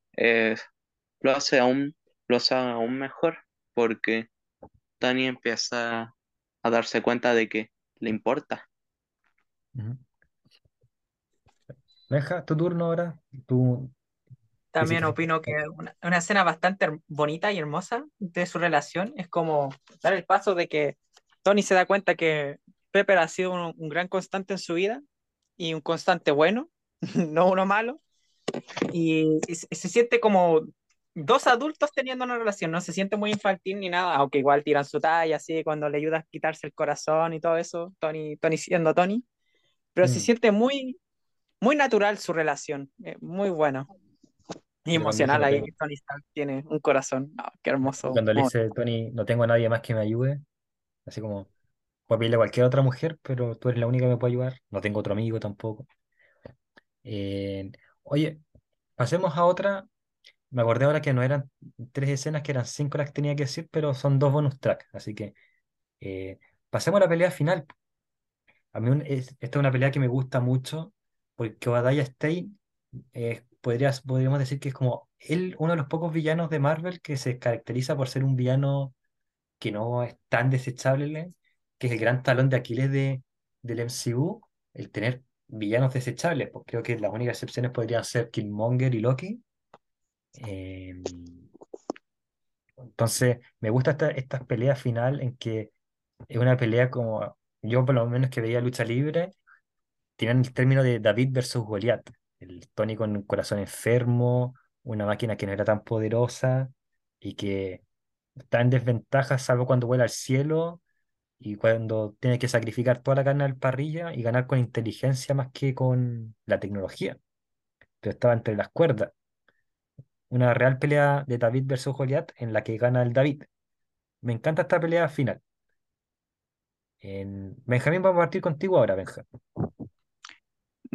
lo hace aún, lo hace aún mejor porque Tony empieza a darse cuenta de que le importa. Benja, tu turno ahora. Tú También opino que una, una escena bastante bonita y hermosa de su relación es como dar el paso de que Tony se da cuenta que Pepper ha sido un, un gran constante en su vida y un constante bueno, [laughs] no uno malo, y, y se, se siente como dos adultos teniendo una relación, no se siente muy infantil ni nada, aunque igual tiran su talla así cuando le ayuda a quitarse el corazón y todo eso, Tony, Tony siendo Tony, pero se Mm. siente muy, muy natural su relación, eh, muy bueno. Y emocional ahí tengo- Tony Stark tiene un corazón. Ah, qué hermoso. cuando le dice Tony, no tengo a nadie más que me ayude, así como, puedo pedirle a cualquier otra mujer, pero tú eres la única que me puede ayudar, no tengo otro amigo tampoco. Eh, oye, pasemos a otra, me acordé ahora que no eran tres escenas, que eran cinco las que tenía que decir, pero son dos bonus tracks, así que eh, pasemos a la pelea final. A mí un- es- esta es una pelea que me gusta mucho, porque Obadiah Stane podrías, podríamos decir que es como él, uno de los pocos villanos de Marvel que se caracteriza por ser un villano que no es tan desechable, que es el gran talón de Aquiles de, del MCU, el tener villanos desechables. Pues creo que las únicas excepciones podrían ser Killmonger y Loki. Eh, entonces, me gusta esta, estas peleas final en que es una pelea como yo por lo menos que veía lucha libre, tienen el término de David versus Goliat. El Tony con un corazón enfermo, una máquina que no era tan poderosa y que está en desventaja salvo cuando vuela al cielo y cuando tiene que sacrificar toda la carne al parrilla y ganar con inteligencia más que con la tecnología. Pero estaba entre las cuerdas. Una real pelea de David versus Goliat en la que gana el David. Me encanta esta pelea final. En... Benjamín, vamos a partir contigo ahora, Benjamín.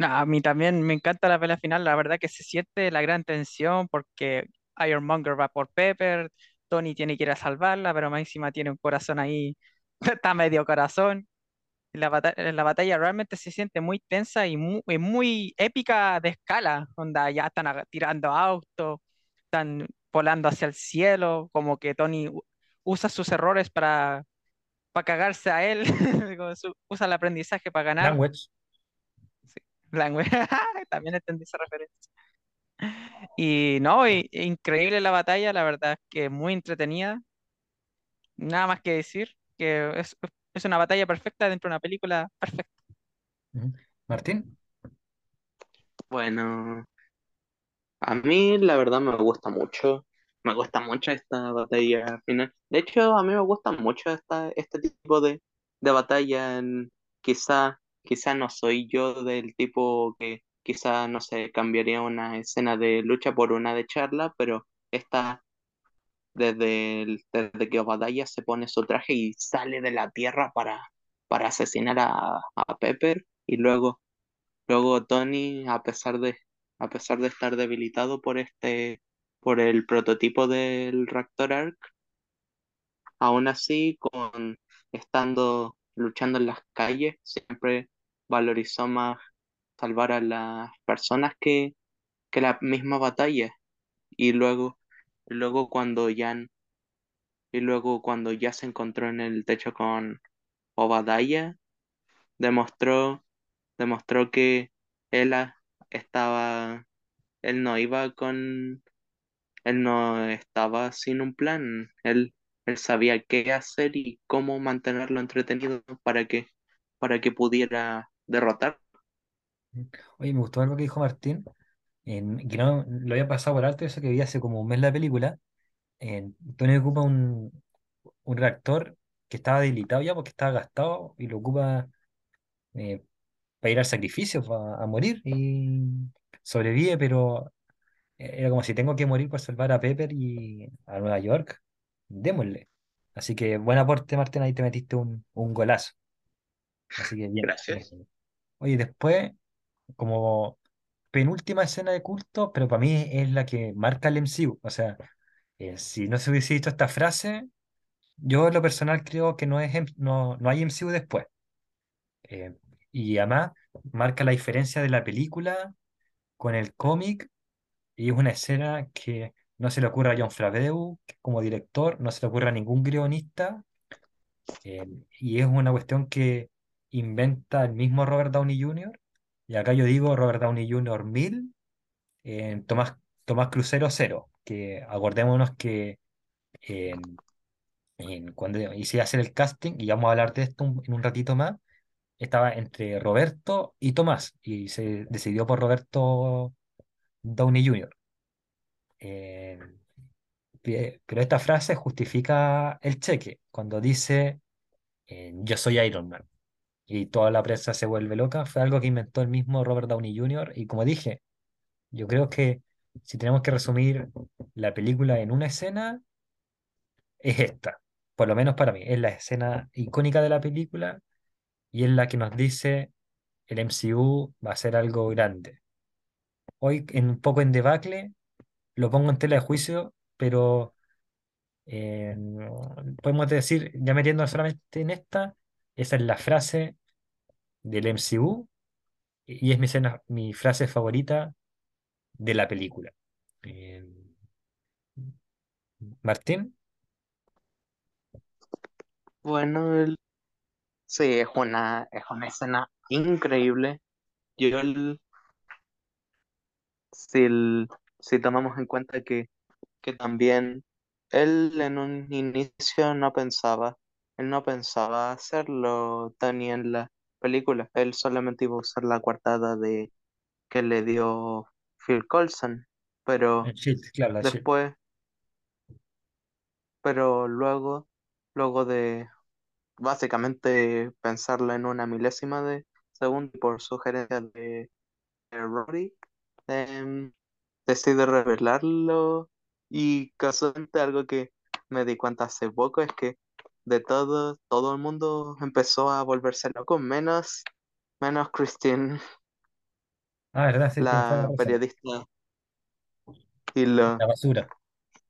A mí también me encanta la pelea final. La verdad que se siente la gran tensión porque Ironmonger va por Pepper, Tony tiene que ir a salvarla, pero más encima tiene un corazón ahí, [laughs] está medio corazón. La batalla, la batalla realmente se siente muy tensa y muy, épica de escala, onda ya están tirando autos, están volando hacia el cielo, como que Tony usa sus errores para, para cagarse a él, [laughs] usa el aprendizaje para ganar. Langue- [laughs] También entendí esa referencia. Y no, y- increíble la batalla, la verdad es que muy entretenida. Nada más que decir, que es, es una batalla perfecta dentro de una película perfecta. Martín. Bueno, a mí la verdad me gusta mucho, me gusta mucho esta batalla final. De hecho, a mí me gusta mucho esta, este tipo de, de batalla. en- Quizá, quizá no soy yo del tipo que quizá, no sé, cambiaría una escena de lucha por una de charla, pero esta, desde, desde que Obadiah se pone su traje y sale de la tierra para, para asesinar a, a Pepper y luego Luego Tony, a pesar de, a pesar de estar debilitado por este, por el prototipo del Raptor Arc, aún así, con estando luchando en las calles, siempre valorizó más salvar a las personas que, que la misma batalla. Y luego, luego cuando ya, y luego cuando ya se encontró en el techo con Obadiah, demostró, demostró que él estaba Él no iba con, él no estaba sin un plan. Él, él sabía qué hacer y cómo mantenerlo entretenido para que, para que pudiera derrotar. Oye, me gustó algo que dijo Martín, que no lo había pasado por alto, eso que vi hace como un mes la película. Tony ocupa un, un reactor que estaba debilitado ya porque estaba gastado y lo ocupa eh, para ir al sacrificio, pa- a morir y sobrevive, pero era como si tengo que morir por salvar a Pepper y a Nueva York, démosle. Así que buen aporte, Martín, ahí te metiste un, un golazo. Así que bien. Gracias. Oye, después, como penúltima escena de culto, pero para mí es la que marca el MCU. O sea, eh, si no se hubiese visto esta frase, yo en lo personal creo que no, es, no, no hay MCU después. Eh, y además marca la diferencia de la película con el cómic y es una escena que no se le ocurre a John que como director, no se le ocurre a ningún guionista eh, y es una cuestión que inventa el mismo Robert Downey Jr. Y acá yo digo Robert Downey Jr. 1000, eh, Tomás, Tomás Crucero cero que acordémonos que cuando hice hacer el casting, y vamos a hablar de esto en un ratito más, estaba entre Roberto y Tomás, y se decidió por Roberto Downey Jr. Eh, pe- pero esta frase justifica el cheque, cuando dice eh, yo soy Iron Man, y toda la prensa se vuelve loca, fue algo que inventó el mismo Robert Downey Jr., y como dije, yo creo que si tenemos que resumir la película en una escena, es esta, por lo menos para mí, es la escena icónica de la película, y es la que nos dice el MCU va a ser algo grande. Hoy, en un poco en debacle, lo pongo en tela de juicio, pero eh, podemos decir, ya metiéndonos solamente en esta, esa es la frase del MCU y es mi, escena- mi frase favorita de la película. Eh, Martín, Bueno, el- sí, es una, es una escena increíble. Yo, el- si, el- si tomamos en cuenta que que también él en un inicio no pensaba, él no pensaba hacerlo Tony en la película, él solamente iba a usar la coartada de que le dio Phil Coulson, el pero claro, después, pero luego, luego de básicamente pensarlo en una milésima de segundo por sugerencia de, de Rory, em, decide revelarlo y casualmente algo que me di cuenta hace poco es que de todo, todo el mundo empezó a volverse loco, menos, menos Christine, Ah, verdad, sí, la periodista, y lo, La basura.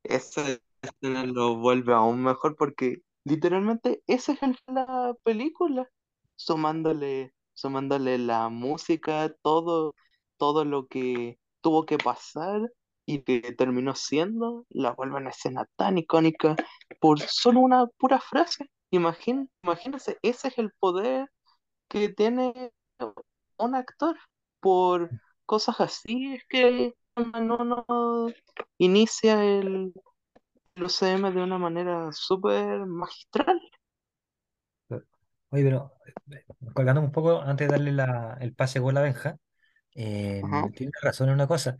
esa escena lo vuelve aún mejor porque literalmente ese es la película. sumándole, sumándole la música, todo, todo lo que tuvo que pasar y que terminó siendo, la vuelve una escena tan icónica por solo una pura frase. Imagín, imagínense, ese es el poder que tiene un actor por cosas así, es que no, no inicia el, el UCM de una manera súper magistral. Oye, pero eh, colgando un poco antes de darle la- el pase gol a Benja, En- tiene razón en una cosa.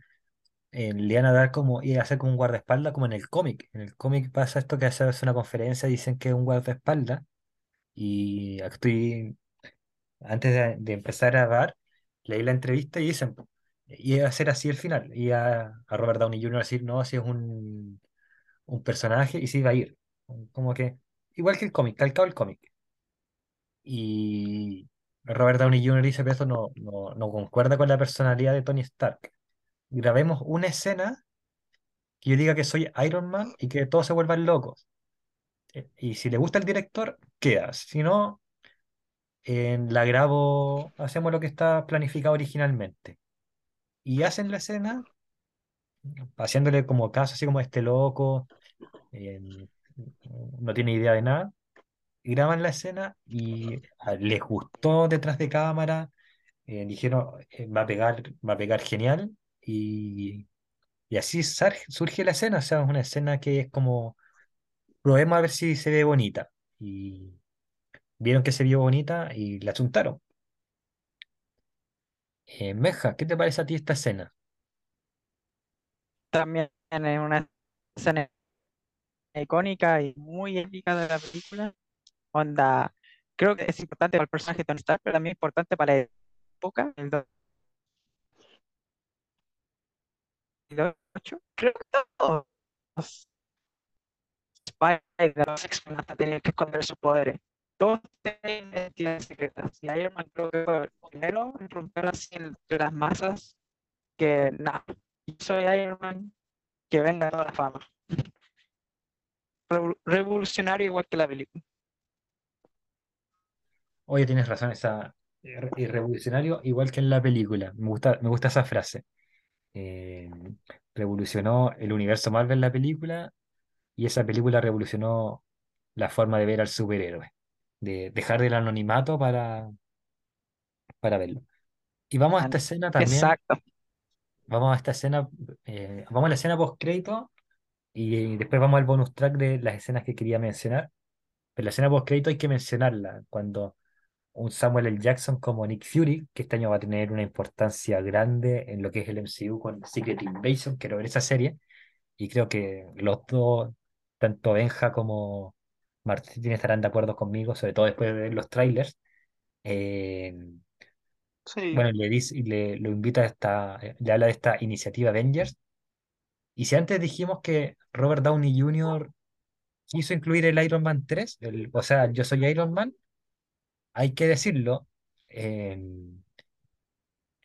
eh, le iban a dar como, a hacer como un guardaespaldas como en el cómic. En el cómic pasa esto que hace una conferencia, dicen que es un guardaespaldas y estoy, antes de, de empezar a grabar, leí la entrevista y dicen, iba a ser así el final. Y a, a Robert Downey Jr. decir, no, si es un, un personaje y se iba a ir. Como que, igual que el cómic, calcado el cómic. Y Robert Downey Jr. dice, pero eso no, no, no concuerda con la personalidad de Tony Stark. Grabemos una escena que yo diga que soy Iron Man y que todos se vuelvan locos. Eh, Y si le gusta el director, queda. Si no, eh, la grabo, hacemos lo que está planificado originalmente. Y hacen la escena haciéndole como caso, así como este loco, eh, no tiene idea de nada. Graban la escena y les gustó detrás de cámara eh, dijeron, eh, va a pegar, va a pegar genial. Y, y así surge la escena. O sea, es una escena que es como, probemos a ver si se ve bonita. Y vieron que se vio bonita y la chuntaron. Eh, Meja, ¿qué te parece a ti esta escena? También es una escena icónica y muy épica de la película. Onda, creo que es importante para el personaje de Tony Stark, pero también importante para la época, el 2008. Creo que todos los Spider, los hasta tenían que esconder sus poderes. Todos tenían identidades secretas. Y Iron Man creo que fue el primero en romper así las masas que, nada, yo soy Iron Man, que venga toda la fama. [laughs] Revo- Revolucionario igual que la película. Oye, tienes razón, esa, y revolucionario, igual que en la película. Me gusta, me gusta esa frase. Eh, revolucionó el universo Marvel la película y esa película revolucionó la forma de ver al superhéroe, de dejar del anonimato para, para verlo. Y vamos a esta escena también, Exacto. vamos a esta escena, eh, vamos a la escena post crédito y después vamos al bonus track de las escenas que quería mencionar. Pero la escena post crédito hay que mencionarla cuando un Samuel L. Jackson como Nick Fury, que este año va a tener una importancia grande en lo que es el MCU con Secret Invasion, quiero ver esa serie, y creo que los dos, tanto Benja como Martín estarán de acuerdo conmigo, sobre todo después de ver los trailers. Eh, Sí, bueno, le dice, y le, lo invita a esta, le habla de esta iniciativa Avengers. Y si antes dijimos que Robert Downey Jr. quiso incluir el Iron Man 3, el, o sea, yo soy Iron Man, hay que decirlo.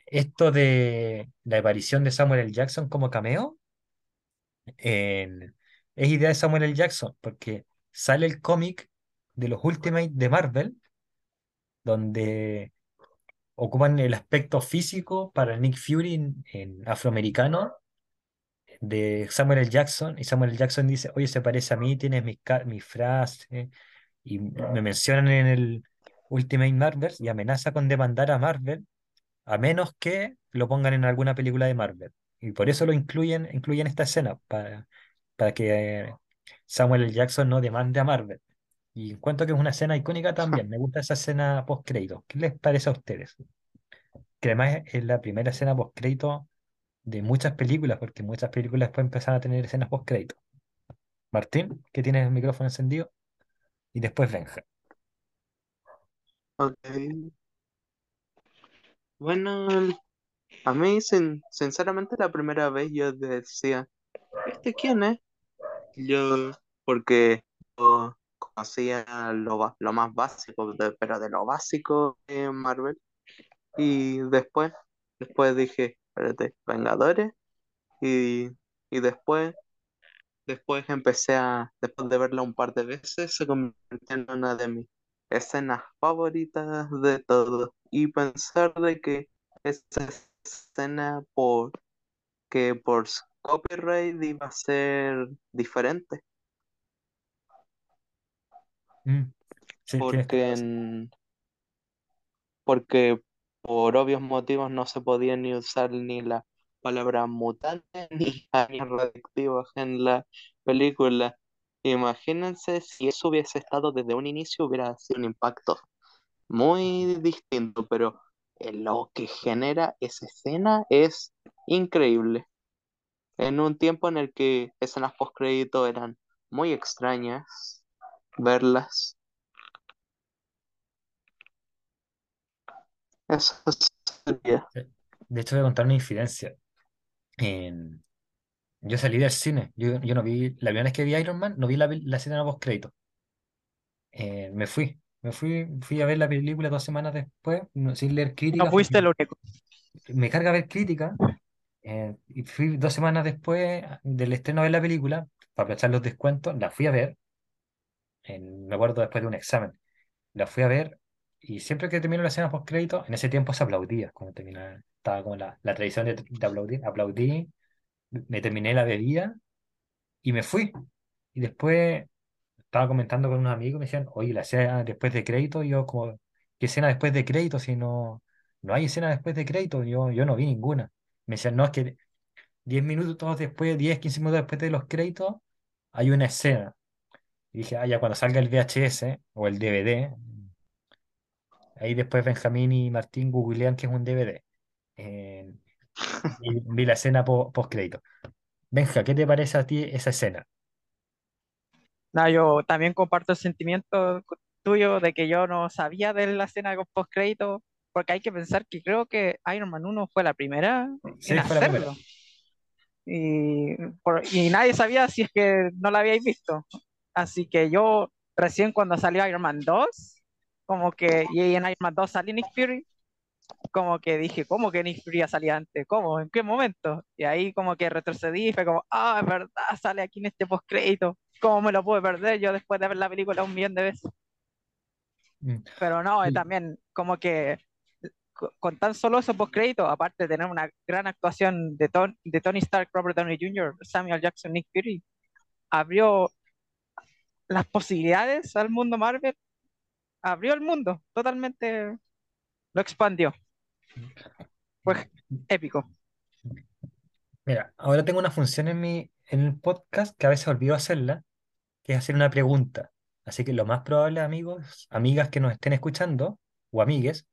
esto de la aparición de Samuel L. Jackson como cameo es idea de Samuel L. Jackson, porque sale el cómic de los Ultimate de Marvel, donde ocupan el aspecto físico para Nick Fury en, afroamericano de Samuel L. Jackson, y Samuel L. Jackson dice, oye, se parece a mí, tienes mis frases, y me mencionan en el Ultimate Marvel y amenaza con demandar a Marvel a menos que lo pongan en alguna película de Marvel. Y por eso lo incluyen, incluyen esta escena, para, para que eh, Samuel L. Jackson no demande a Marvel. Y encuentro que es una escena icónica también. Me gusta esa escena post-crédito. ¿Qué les parece a ustedes? Que además es la primera escena post-crédito de muchas películas, porque muchas películas después empezaron a tener escenas post-crédito. Martín, que tiene el micrófono encendido, y después Benja. Ok. Bueno, a mí, sin- sinceramente, la primera vez yo decía, ¿este quién es? Yo, porque yo conocía lo, lo más básico, de- pero de lo básico de Marvel. Y después, después dije, espérate, Vengadores. Y, y después, después empecé a, después de verla un par de veces, se convirtió en una de mis escenas favoritas de todos y pensar de que esa escena por que por copyright iba a ser diferente, Mm, Sí, porque en- porque por obvios motivos no se podía ni usar ni la palabra mutante [laughs] ni años radioactivos en la película. Imagínense si eso hubiese estado desde un inicio, hubiera sido un impacto muy distinto, pero lo que genera esa escena es increíble. En un tiempo en el que escenas post crédito eran muy extrañas, verlas, eso sería. De hecho, voy a contar una infidencia. En- Yo salí del cine. Yo, yo no vi, la primera vez que vi Iron Man, no vi la, la escena post crédito. me fui. Me fui, fui a ver la película dos semanas después, no- sin leer No críticas, fuiste porque el único. me carga ver críticas. eh, y fui dos semanas después del estreno de la película, para aprovechar los descuentos, la fui a ver. en- me acuerdo después de un examen. La fui a ver y siempre que terminó la escena post crédito, en ese tiempo se aplaudía. Cuando terminaba, estaba como la, la tradición de, de aplaudir. Aplaudí, me terminé la bebida y me fui. Y después estaba comentando con unos amigos, me decían, oye, la escena después de crédito, y yo como, ¿qué escena después de crédito? Si no, no hay escena después de crédito, yo, yo no vi ninguna. Me decían, no, es que 10 minutos después, 10 15 minutos después de los créditos, hay una escena. Y dije, ah, ya cuando salga el VHS o el DVD, ahí después Benjamín y Martín googlean que es un DVD. [laughs] y vi la escena po- post crédito. Benja, ¿qué te parece a ti esa escena? No, yo también comparto el sentimiento tuyo de que yo no sabía de la escena con postcrédito, porque hay que pensar que creo que Iron Man 1 fue la primera en Sí, fue la primera. hacerlo. Y, por- y nadie sabía si es que no la habíais visto. Así que yo recién cuando salió Iron Man 2, como que, y en Iron Man 2 salió Nick Fury, como que dije, ¿cómo que Nick Fury salía antes? ¿Cómo? ¿En qué momento? Y ahí como que retrocedí y fue como, ah, es verdad, sale aquí en este postcrédito. ¿Cómo me lo pude perder yo después de ver la película un millón de veces? Mm. Pero no, Sí. también como que co- con tan solo esos postcréditos, aparte de tener una gran actuación de, Ton- de Tony Stark, Robert Downey Jr., Samuel Jackson, Nick Fury, abrió las posibilidades al mundo Marvel, abrió el mundo, totalmente lo expandió. Fue épico. Mira, ahora tengo una función en mi, en el podcast que a veces olvido hacerla, que es hacer una pregunta. Así que lo más probable, amigos, amigas que nos estén escuchando, o amigues,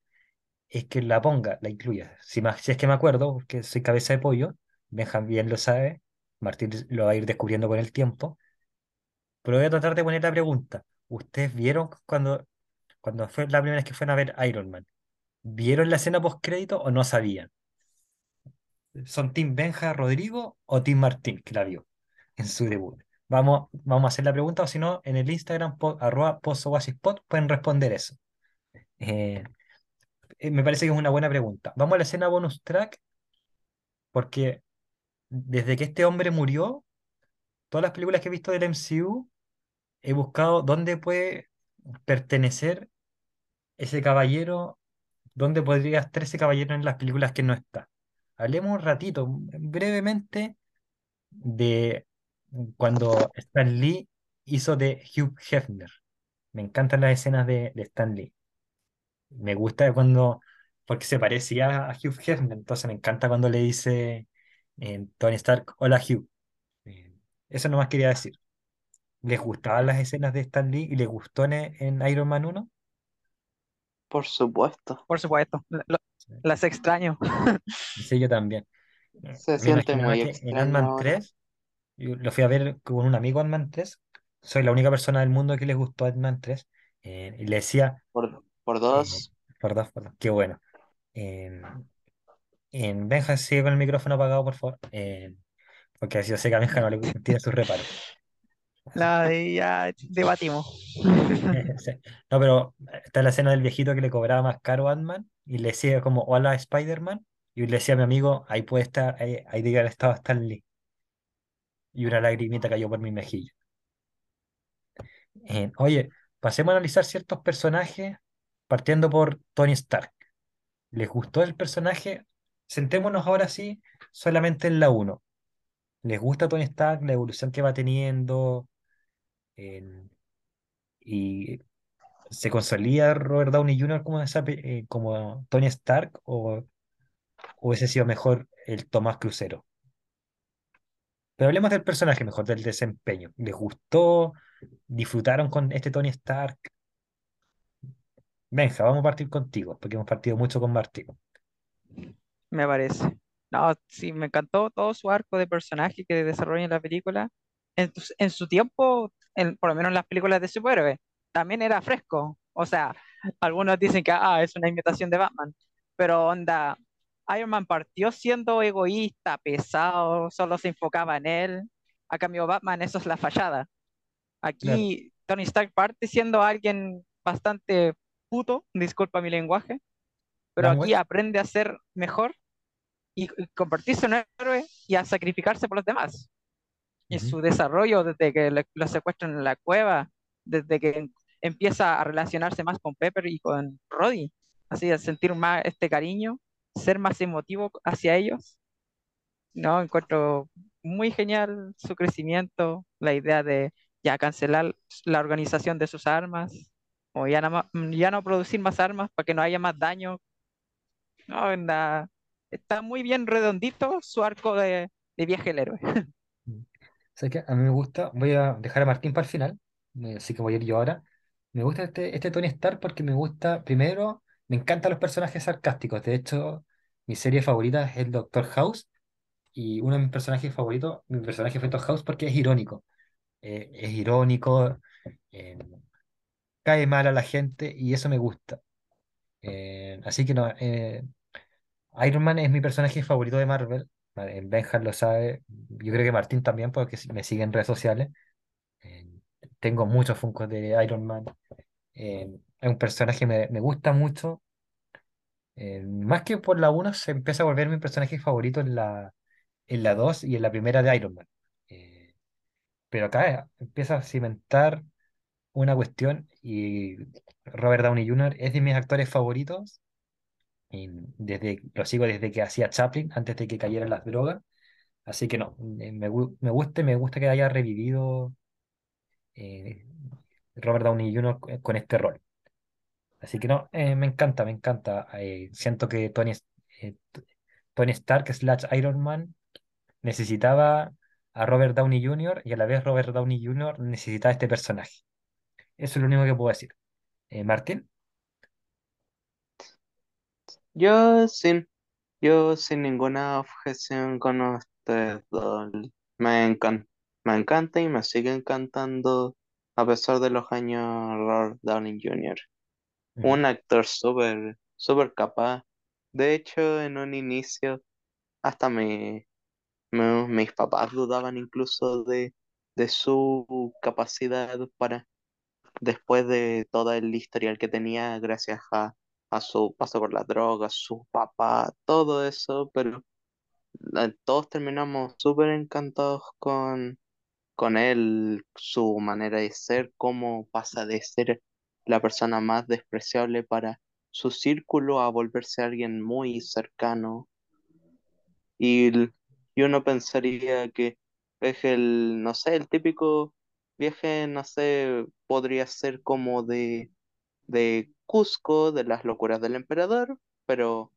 es que la ponga, la incluya. Si, ma- si es que me acuerdo, porque soy cabeza de pollo, Benjamín bien lo sabe, Martín lo va a ir descubriendo con el tiempo, pero voy a tratar de poner la pregunta. ¿Ustedes vieron cuando, cuando fue la primera vez que fueron a ver Iron Man? ¿Vieron la escena post crédito o no sabían? ¿Son Team Benja Rodrigo o Team Martín que la vio en su debut? Vamos, vamos a hacer la pregunta, o si no, en el Instagram, po- arroba pozoasispot, pueden responder eso. Eh, eh, me parece que es una buena pregunta. Vamos a la escena bonus track, porque desde que este hombre murió, todas las películas que he visto del MCU, he buscado dónde puede pertenecer ese caballero, dónde podría estar ese caballero en las películas que no está. Hablemos un ratito, brevemente de cuando Stan Lee hizo de Hugh Hefner. Me encantan las escenas de, de Stan Lee. Me gusta cuando, porque se parecía a Hugh Hefner, entonces me encanta cuando le dice eh, Tony Stark, hola Hugh. Eh, eso nomás quería decir. ¿Les gustaban las escenas de Stan Lee y les gustó en, en Iron Man 1? Por supuesto, Por supuesto, lo- las extraño. [laughs] Sí, yo también. Eh, se Me siente muy que en extraño Ant-Man ahora. 3, yo lo fui a ver con un amigo Ant-Man 3, soy la única persona del mundo que les gustó Ant-Man 3, eh, y le decía, Por, por eh, dos, perdón, perdón, qué bueno. En, en Benja, sigue con el micrófono apagado, por favor, eh, porque yo sé que a Benja no le tiene sus reparos. [laughs] La de ya debatimos. [laughs] No, pero está la escena del viejito que le cobraba más caro a Ant-Man y le decía como, hola Spider-Man, y le decía a mi amigo, ahí puede estar, ahí, ahí diga el estado Stan Lee. Y una lagrimita cayó por mi mejilla. Eh, oye, pasemos a analizar ciertos personajes, partiendo por Tony Stark. ¿Les gustó el personaje? Sentémonos ahora sí solamente en la uno ¿Les gusta Tony Stark, la evolución que va teniendo? Y se consolida Robert Downey Jr. eh, como Tony Stark o hubiese sido mejor el Tomás Crucero. Pero hablemos del personaje mejor, del desempeño. ¿Les gustó? ¿Disfrutaron con este Tony Stark? Benja, vamos a partir contigo, porque hemos partido mucho con Martín. me parece. No, sí, me encantó todo su arco de personaje que desarrolla en la película. En su tiempo, en- por lo menos en las películas de superhéroes, también era fresco. O sea, algunos dicen que ah, es una imitación de Batman, pero onda, Iron Man partió siendo egoísta, pesado, solo se enfocaba en él. A cambio, Batman, eso es la fallada. Claro. Aquí Tony Stark parte siendo alguien bastante puto, disculpa mi lenguaje, pero aquí aprende a ser mejor y, y convertirse en un héroe y a sacrificarse por los demás. Ujú. su desarrollo desde que le- lo secuestran en la cueva, desde que em- empieza a relacionarse más con Pepper y con Roddy, así a sentir más este cariño, ser más emotivo hacia ellos. No, encuentro muy genial su crecimiento, la idea de ya cancelar la organización de sus armas, o ya, no ya no producir más armas para que no haya más daño. No, está muy bien redondito su arco de, de viaje del héroe. [laughs] ¿Sabes qué? A mí me gusta, voy a dejar a Martín para el final, eh, así que voy a ir yo ahora. Me gusta este, este Tony Stark porque me gusta, primero, me encantan los personajes sarcásticos. De hecho, mi serie favorita es el Doctor House y uno de mis personajes favoritos, mi personaje favorito House porque es irónico. Eh, es irónico, eh, cae mal a la gente y eso me gusta. Así que no, Iron Man es mi personaje favorito de Marvel. Vale, Benja lo sabe, yo creo que Martín también porque me sigue en redes sociales. Eh, tengo muchos Funkos de Iron Man. Eh, es un personaje que me, me gusta mucho. Eh, más que por la uno se empieza a volver mi personaje favorito en la, en la 2 y en la primera de Iron Man. Pero acá empieza a cimentar una cuestión y Robert Downey Jr. es de mis actores favoritos. Desde, lo sigo desde que hacía Chaplin, antes de que cayeran las drogas. Así que no, me, me gusta, me gusta que haya revivido eh, Robert Downey Jr. con este rol. Así que no, eh, me encanta, me encanta. Eh, siento que Tony, eh, Tony Stark slash Iron Man necesitaba a Robert Downey Jr. y a la vez Robert Downey Jr. necesitaba este personaje. Eso es lo único que puedo decir. Martín, Yo sin, yo sin ninguna objeción con ustedes dos. Me encan- me encanta y me sigue encantando a pesar de los años Robert Downey Jr. Ujú, Un actor súper, súper capaz. De hecho, en un inicio, hasta me, me- mis papás dudaban incluso de, de su capacidad para, después de todo el historial que tenía, gracias a, a su paso por las drogas, su papá, todo eso, pero la- todos terminamos súper encantados con, con él, su manera de ser, cómo pasa de ser la persona más despreciable para su círculo a volverse alguien muy cercano. Y, y uno pensaría que es el, no sé, el típico viaje, no sé, podría ser como de, de Cusco, de las locuras del emperador, pero,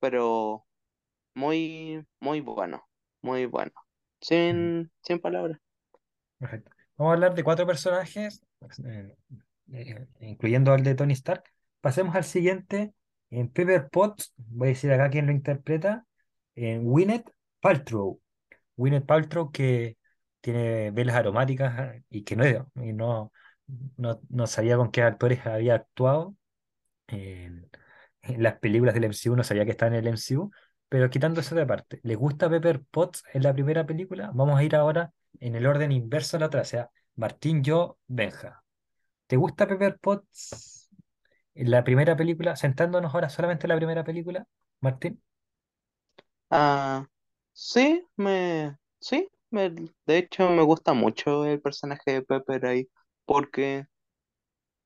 pero muy, muy bueno, muy bueno. ujú, Sin, sin palabras. perfecto. Vamos a hablar de cuatro personajes, pues, eh, eh, incluyendo al de Tony Stark. Pasemos al siguiente. En Pepper Potts, voy a decir acá quién lo interpreta. En Gwyneth Paltrow. Gwyneth Paltrow que tiene velas aromáticas ah, y que no, y no, no, no sabía con qué actores había actuado en, las películas del MCU, no sabía que estaba en el MCU, pero quitando de aparte, ¿les gusta Pepper Potts en la primera película? Vamos a ir ahora en el orden inverso a la otra, o sea, Martín, yo, Benja. ¿Te gusta Pepper Potts en la primera película? Sentándonos ahora solamente en la primera película, Martín. Ah, sí, me, sí, me, de hecho me gusta mucho el personaje de Pepper ahí. Porque,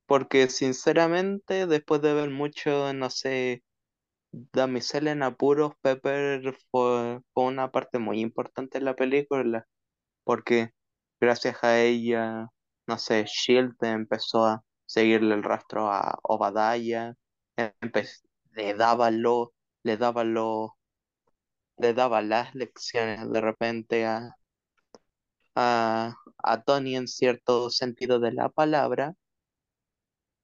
porque sinceramente, después de ver mucho, no sé, Damisela en apuros, Pepper fue, fue una parte muy importante en la película, porque gracias a ella, no sé, Shield empezó a seguirle el rastro a Obadiah, le daba lo, le daba lo, le daba las lecciones de repente a, a, a Tony en cierto sentido de la palabra,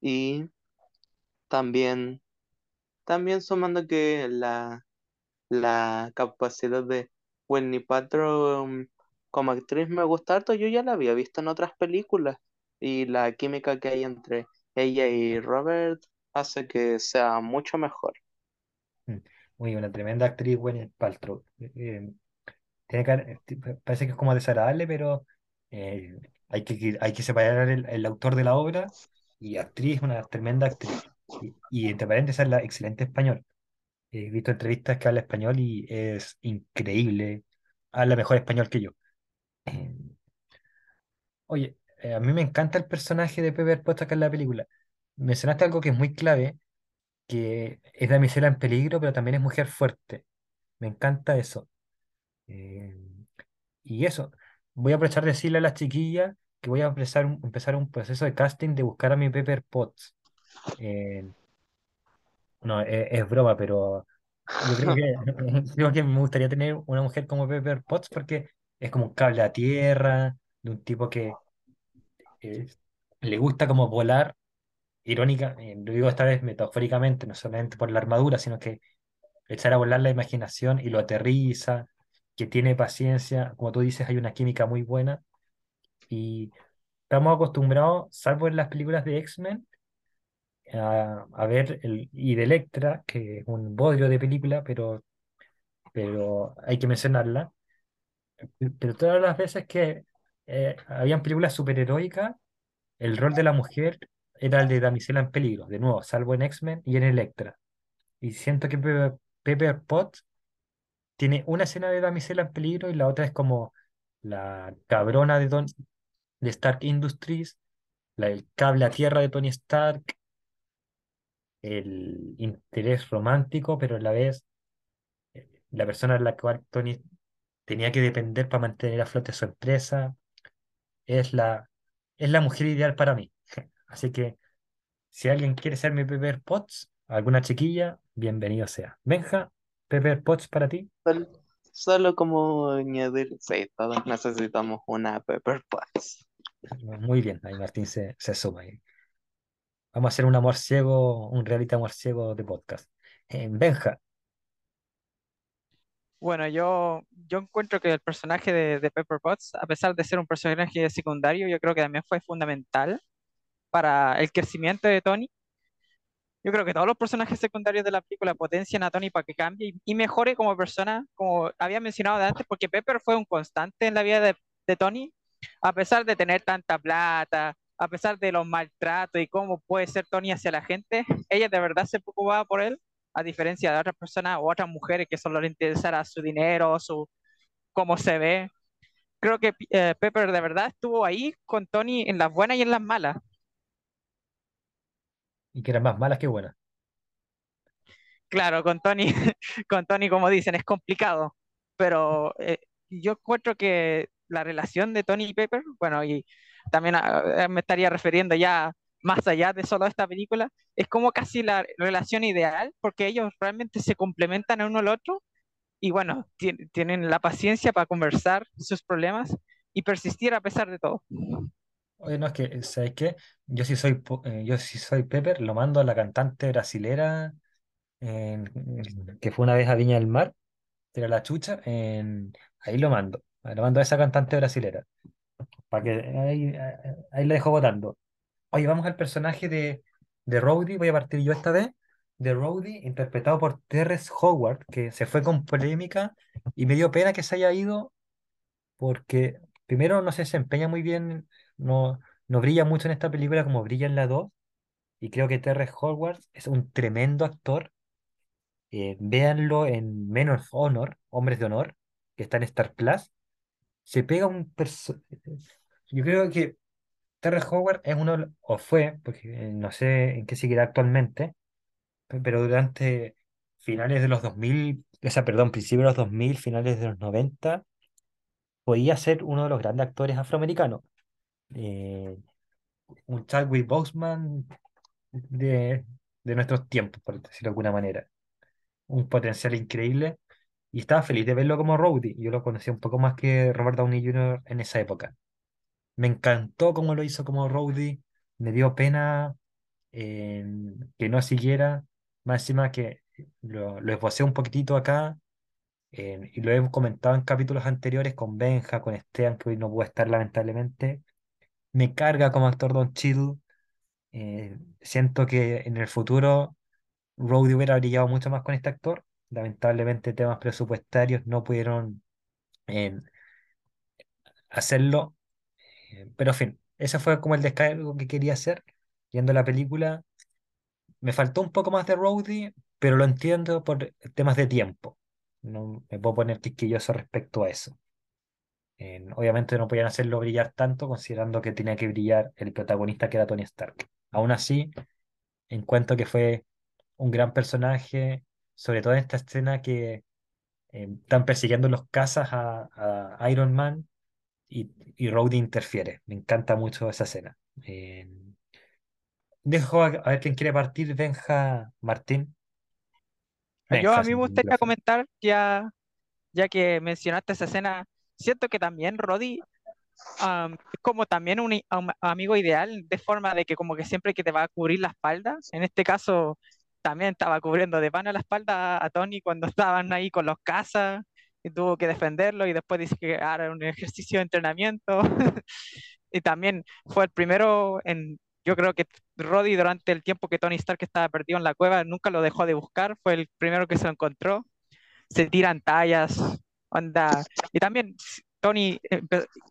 y también, también sumando que la La capacidad de Winnie Paltrow como actriz me gusta harto, yo ya la había visto en otras películas y la química que hay entre ella y Robert hace que sea mucho mejor. Mm. Uy, una tremenda actriz, Gwyneth Paltrow. Eh, parece que es como desagradable, pero eh, hay que, hay que separar el, el autor de la obra y actriz, una tremenda actriz. Y, y entre paréntesis, habla excelente español. He visto entrevistas que habla español y es increíble. Habla mejor español que yo. Eh, Oye, eh, a mí me encanta el personaje de Pepper Potts acá en la película. Mencionaste algo que es muy clave, que es damisela en peligro, pero también es mujer fuerte. Me encanta eso. Eh, y eso, voy a aprovechar de decirle a las chiquillas que voy a empezar un, empezar un proceso de casting de buscar a mi Pepper Potts. Eh, no, es, es broma, pero yo creo que, [laughs] [laughs] creo que me gustaría tener una mujer como Pepper Potts porque es como un cable a tierra, de un tipo que eh, le gusta como volar irónica, eh, lo digo esta vez metafóricamente, no solamente por la armadura, sino que echar a volar la imaginación y lo aterriza, que tiene paciencia, como tú dices, hay una química muy buena y estamos acostumbrados, salvo en las películas de X-Men, a, ver el y de Electra, que es un bodrio de película, pero, pero hay que mencionarla. Pero todas las veces que eh, habían películas superheroicas, el rol de la mujer era el de damisela en peligro, de nuevo, salvo en X-Men y en Electra. Y siento que Pepper, Pepper Potts tiene una escena de damisela en peligro y la otra es como la cabrona de, Don, de Stark Industries, la, el cable a tierra de Tony Stark, el interés romántico, pero a la vez eh, la persona en la cual Tony tenía que depender para mantener a flote su empresa, es la, es la mujer ideal para mí. [laughs] Así que si alguien quiere ser mi Pepper Potts, alguna chiquilla, bienvenido sea. Benja, Pepper Potts para ti. Sol- Solo como añadir, sí, todos necesitamos una Pepper Potts. Muy bien, ahí Martín se, se suma. ahí. Vamos a hacer un amor ciego, un reality amor ciego de podcast. Eh, Benja, Bueno, yo, yo encuentro que el personaje de, de Pepper Potts, a pesar de ser un personaje secundario, yo creo que también fue fundamental para el crecimiento de Tony. Yo creo que todos los personajes secundarios de la película potencian a Tony para que cambie y, mejore como persona, como había mencionado antes, porque Pepper fue un constante en la vida de, de Tony, a pesar de tener tanta plata, a pesar de los maltratos y cómo puede ser Tony hacia la gente, ella de verdad se preocupaba por él, a diferencia de otras personas o otras mujeres que solo le interesara su dinero, su cómo se ve. Creo que eh, Pepper de verdad estuvo ahí con Tony en las buenas y en las malas. Y que eran más malas que buenas. Claro, con Tony, [laughs] con Tony, como dicen, es complicado, pero eh, yo encuentro que la relación de Tony y Pepper, bueno, y también ah, me estaría refiriendo ya más allá de solo esta película, es como casi la relación ideal, porque ellos realmente se complementan uno al otro y bueno, tien- tienen la paciencia para conversar sus problemas y persistir a pesar de todo. Oye, no, es que, ¿sabes qué? Yo sí soy, eh, yo sí soy Pepper, lo mando a la cantante brasilera que fue una vez a Viña del Mar, era la chucha, ahí lo mando, lo mando a esa cantante brasilera, para que ahí, ahí ahí la dejo votando. Oye, vamos al personaje de, de Rhodey, voy a partir yo esta vez, de Rhodey, interpretado por Terrence Howard, que se fue con polémica y me dio pena que se haya ido porque primero no se desempeña muy bien, no, no brilla mucho en esta película como brilla en la 2 y creo que Terrence Howard es un tremendo actor. Eh, véanlo en Men of Honor, Hombres de Honor, que está en Star Plus. Se pega un Yo creo que Terrence Howard es uno, o fue, porque no sé en qué seguirá actualmente, pe- pero durante finales de los 2000, o sea, perdón, principios de los 2000, finales de los 90, podía ser uno de los grandes actores afroamericanos. Eh, un Chadwick Boseman de, de nuestros tiempos, por decirlo de alguna manera. Un potencial increíble y estaba feliz de verlo como Rhodey. Yo lo conocía un poco más que Robert Downey Jr. en esa época. Me encantó cómo lo hizo como Rhodey. Me dio pena eh, que no siguiera. Más encima que lo, lo esbocé un poquitito acá eh, y lo he comentado en capítulos anteriores con Benja, con Esteban, que hoy no puede estar lamentablemente. Me carga como actor Don Cheadle. Eh, siento que en el futuro Rhodey hubiera brillado mucho más con este actor. Lamentablemente temas presupuestarios no pudieron eh, hacerlo. Eh, pero en fin, ese fue como el descargo que quería hacer viendo la película. Me faltó un poco más de Rhodey, pero lo entiendo por temas de tiempo. No me puedo poner quisquilloso respecto a eso. Eh, obviamente no podían hacerlo brillar tanto, considerando que tenía que brillar el protagonista que era Tony Stark. Aún así, encuentro que fue un gran personaje, sobre todo en esta escena que eh, están persiguiendo los cazas a, a Iron Man y, y Rhodey interfiere. Me encanta mucho esa escena. Eh, dejo a, a ver quién quiere partir, Benja Martín. Yo a mí me gustaría comentar, ya, ya que mencionaste esa escena, siento que también Roddy am, es como también un, am- amigo ideal, de forma de que como que siempre que te va a cubrir la espalda, en este caso también estaba cubriendo de pana la espalda a, a Tony cuando [laughs] estaban ahí con los cazas y tuvo que defenderlo y después dice que era un ejercicio de entrenamiento. [laughs] Y también fue el primero en, yo creo que Roddy durante el tiempo que Tony Stark estaba perdido en la cueva nunca lo dejó de buscar, fue el primero que se encontró. Se tiran tallas, onda. Y también Tony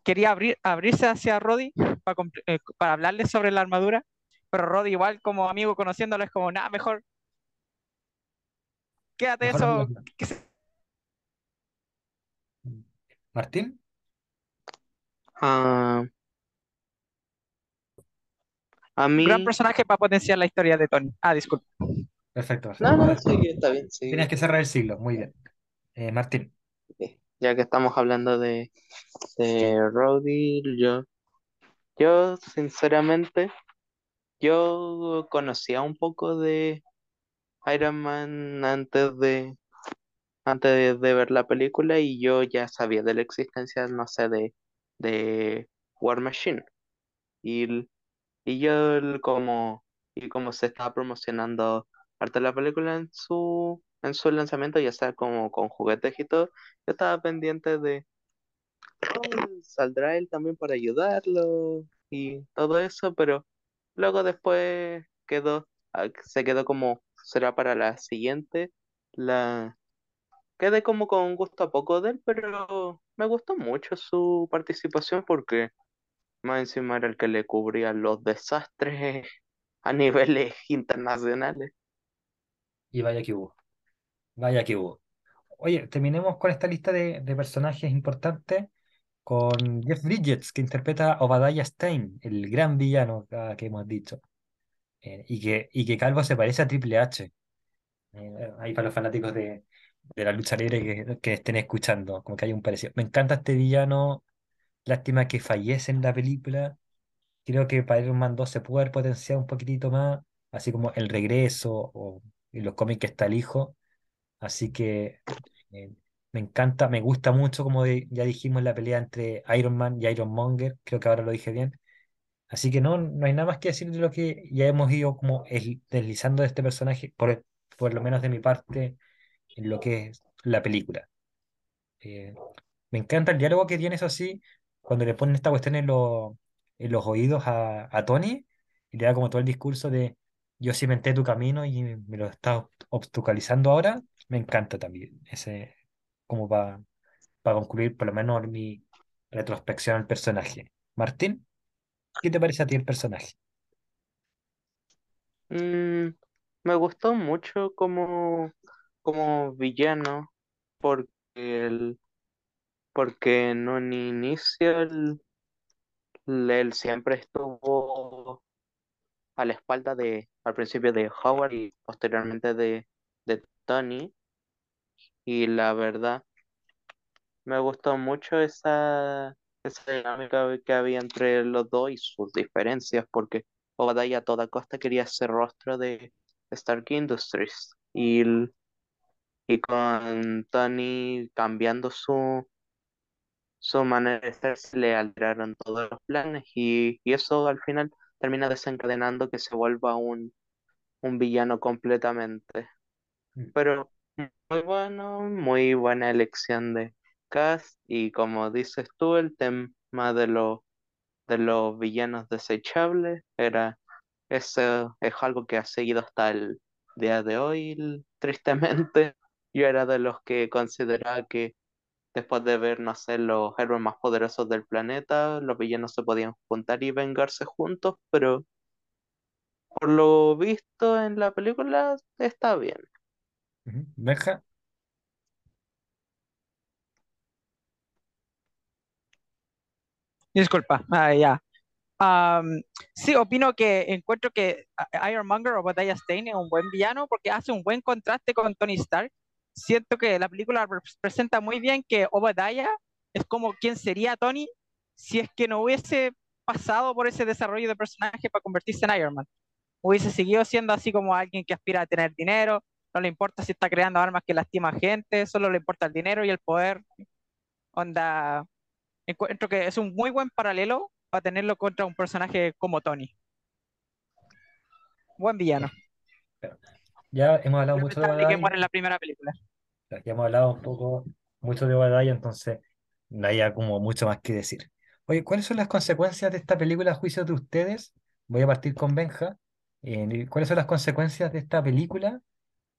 quería abrir, abrirse hacia Roddy para, eh, para hablarle sobre la armadura, pero Roddy igual como amigo conociéndolo es como, nada, mejor quédate Mejor eso. que se-". Martín, Ah, a Un gran mí, personaje para potenciar la historia de Tony. Ah, disculpa. perfecto, no, no, sí, está bien, tienes sí. que cerrar el siglo, muy bien. Eh, Martín, Ya que estamos hablando de, de Rhodey, yo, yo sinceramente, yo conocía un poco de Iron Man antes de, antes de, de ver la película y yo ya sabía de la existencia, no sé, de, de War Machine. Y, y yo como, y como se estaba promocionando parte de la película en su, en su lanzamiento, ya sea como con juguetes y todo, yo estaba pendiente de "Oh, saldrá él también para ayudarlo y todo eso, pero luego después quedó, ah, se quedó como será para la siguiente, la quedé como con gusto a poco de él, pero me gustó mucho su participación porque más encima era el que le cubría los desastres [laughs] a niveles internacionales. y vaya que hubo, vaya que hubo. Oye, terminemos con esta lista de, personajes importantes con Jeff Bridges, que interpreta a Obadiah Stane, el gran villano ah, que hemos dicho. Eh, y que, y que Calvo se parece a Triple H. Eh, ahí para los fanáticos de, de la lucha libre que, que estén escuchando, como que hay un parecido. Me encanta este villano, lástima que fallece en la película. Creo que para Iron Man 2 se puede haber potenciado un poquitito más, así como el regreso o en los cómics que está el hijo. Así que eh, me encanta, me gusta mucho, como de- ya dijimos, la pelea entre Iron Man y Iron Monger. Creo que ahora lo dije bien. Así que no, no hay nada más que decir de lo que ya hemos ido como deslizando de este personaje, por, por lo menos de mi parte, en lo que es la película. Eh, me encanta el diálogo que tiene, eso sí, cuando le ponen esta cuestión en, los en los oídos a, a Tony y le da como todo el discurso de yo cimenté tu camino y me lo estás obstaculizando ahora. Me encanta también ese, como para concluir por lo menos mi retrospección al personaje. Martín, ¿qué te parece a ti el personaje? Mm, me gustó mucho como, como villano porque, el, porque en un inicio el- él siempre estuvo a la espalda de, al principio de Howard y posteriormente de, de Tony. Y la verdad, me gustó mucho esa, esa dinámica que había entre los dos y sus diferencias, porque Obadiah a toda costa quería ser rostro de Stark Industries. Y, y con Tony cambiando su, su manera de ser, se le alteraron todos los planes y, y eso al final termina desencadenando que se vuelva un, un villano completamente. Mm. Pero muy bueno, muy buena elección de cast y como dices tú, el tema de los de los villanos desechables era eso es algo que ha seguido hasta el día de hoy, tristemente. [laughs] Yo era de los que consideraba que después de ver, sé, los héroes más poderosos del planeta, los villanos se podían juntar y vengarse juntos, pero por lo visto en la película está bien. Benja, Disculpa, ah, ya. Sí, opino que encuentro que ah, Ironmonger o Obadiah Stane es un buen villano porque hace un buen contraste con Tony Stark. Siento que la película representa muy bien que Obadiah es como quien sería Tony si es que no hubiese pasado por ese desarrollo de personaje para convertirse en Iron Man. Hubiese seguido siendo así como alguien que aspira a tener dinero, no le importa si está creando armas que lastiman gente, solo le importa el dinero y el poder. Onda, encuentro que es un muy buen paralelo para tenerlo contra un personaje como Tony. Buen villano. Ya hemos hablado mucho de Lamentable que Obadiah, en la primera película. ya hemos hablado un poco mucho de Obadiah, entonces no hay como mucho más que decir. Oye, ¿cuáles son las consecuencias de esta película a juicio de ustedes? Voy a partir con Benja. Eh, ¿cuáles son las consecuencias de esta película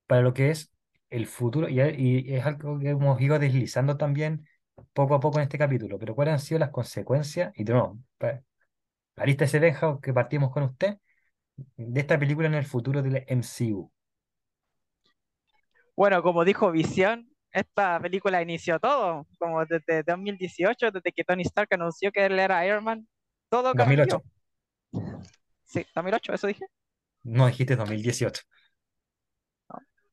para lo que es el futuro? Y, y es algo que hemos ido deslizando también poco a poco en este capítulo, pero ¿cuáles han sido las consecuencias? Y no, pa- Arista ese Benja, que partimos con usted, de esta película en el futuro del MCU. Bueno, como dijo Visión, esta película inició todo, como desde 2018, desde que Tony Stark anunció que él era Iron Man, todo 2008. cambió. Sí, 2008, eso dije. No dijiste 2018.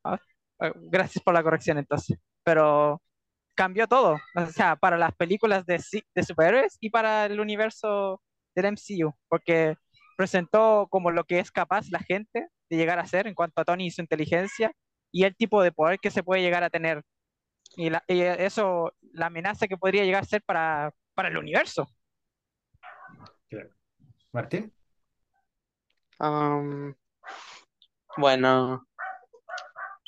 Ah, eh, gracias por la corrección entonces. Pero cambió todo, o sea, para las películas de, superhéroes y para el universo del MCU, porque presentó como lo que es capaz la gente de llegar a ser en cuanto a Tony y su inteligencia y el tipo de poder que se puede llegar a tener. Y, la- y eso, la amenaza que podría llegar a ser para, para el universo. Claro. Martín, bueno,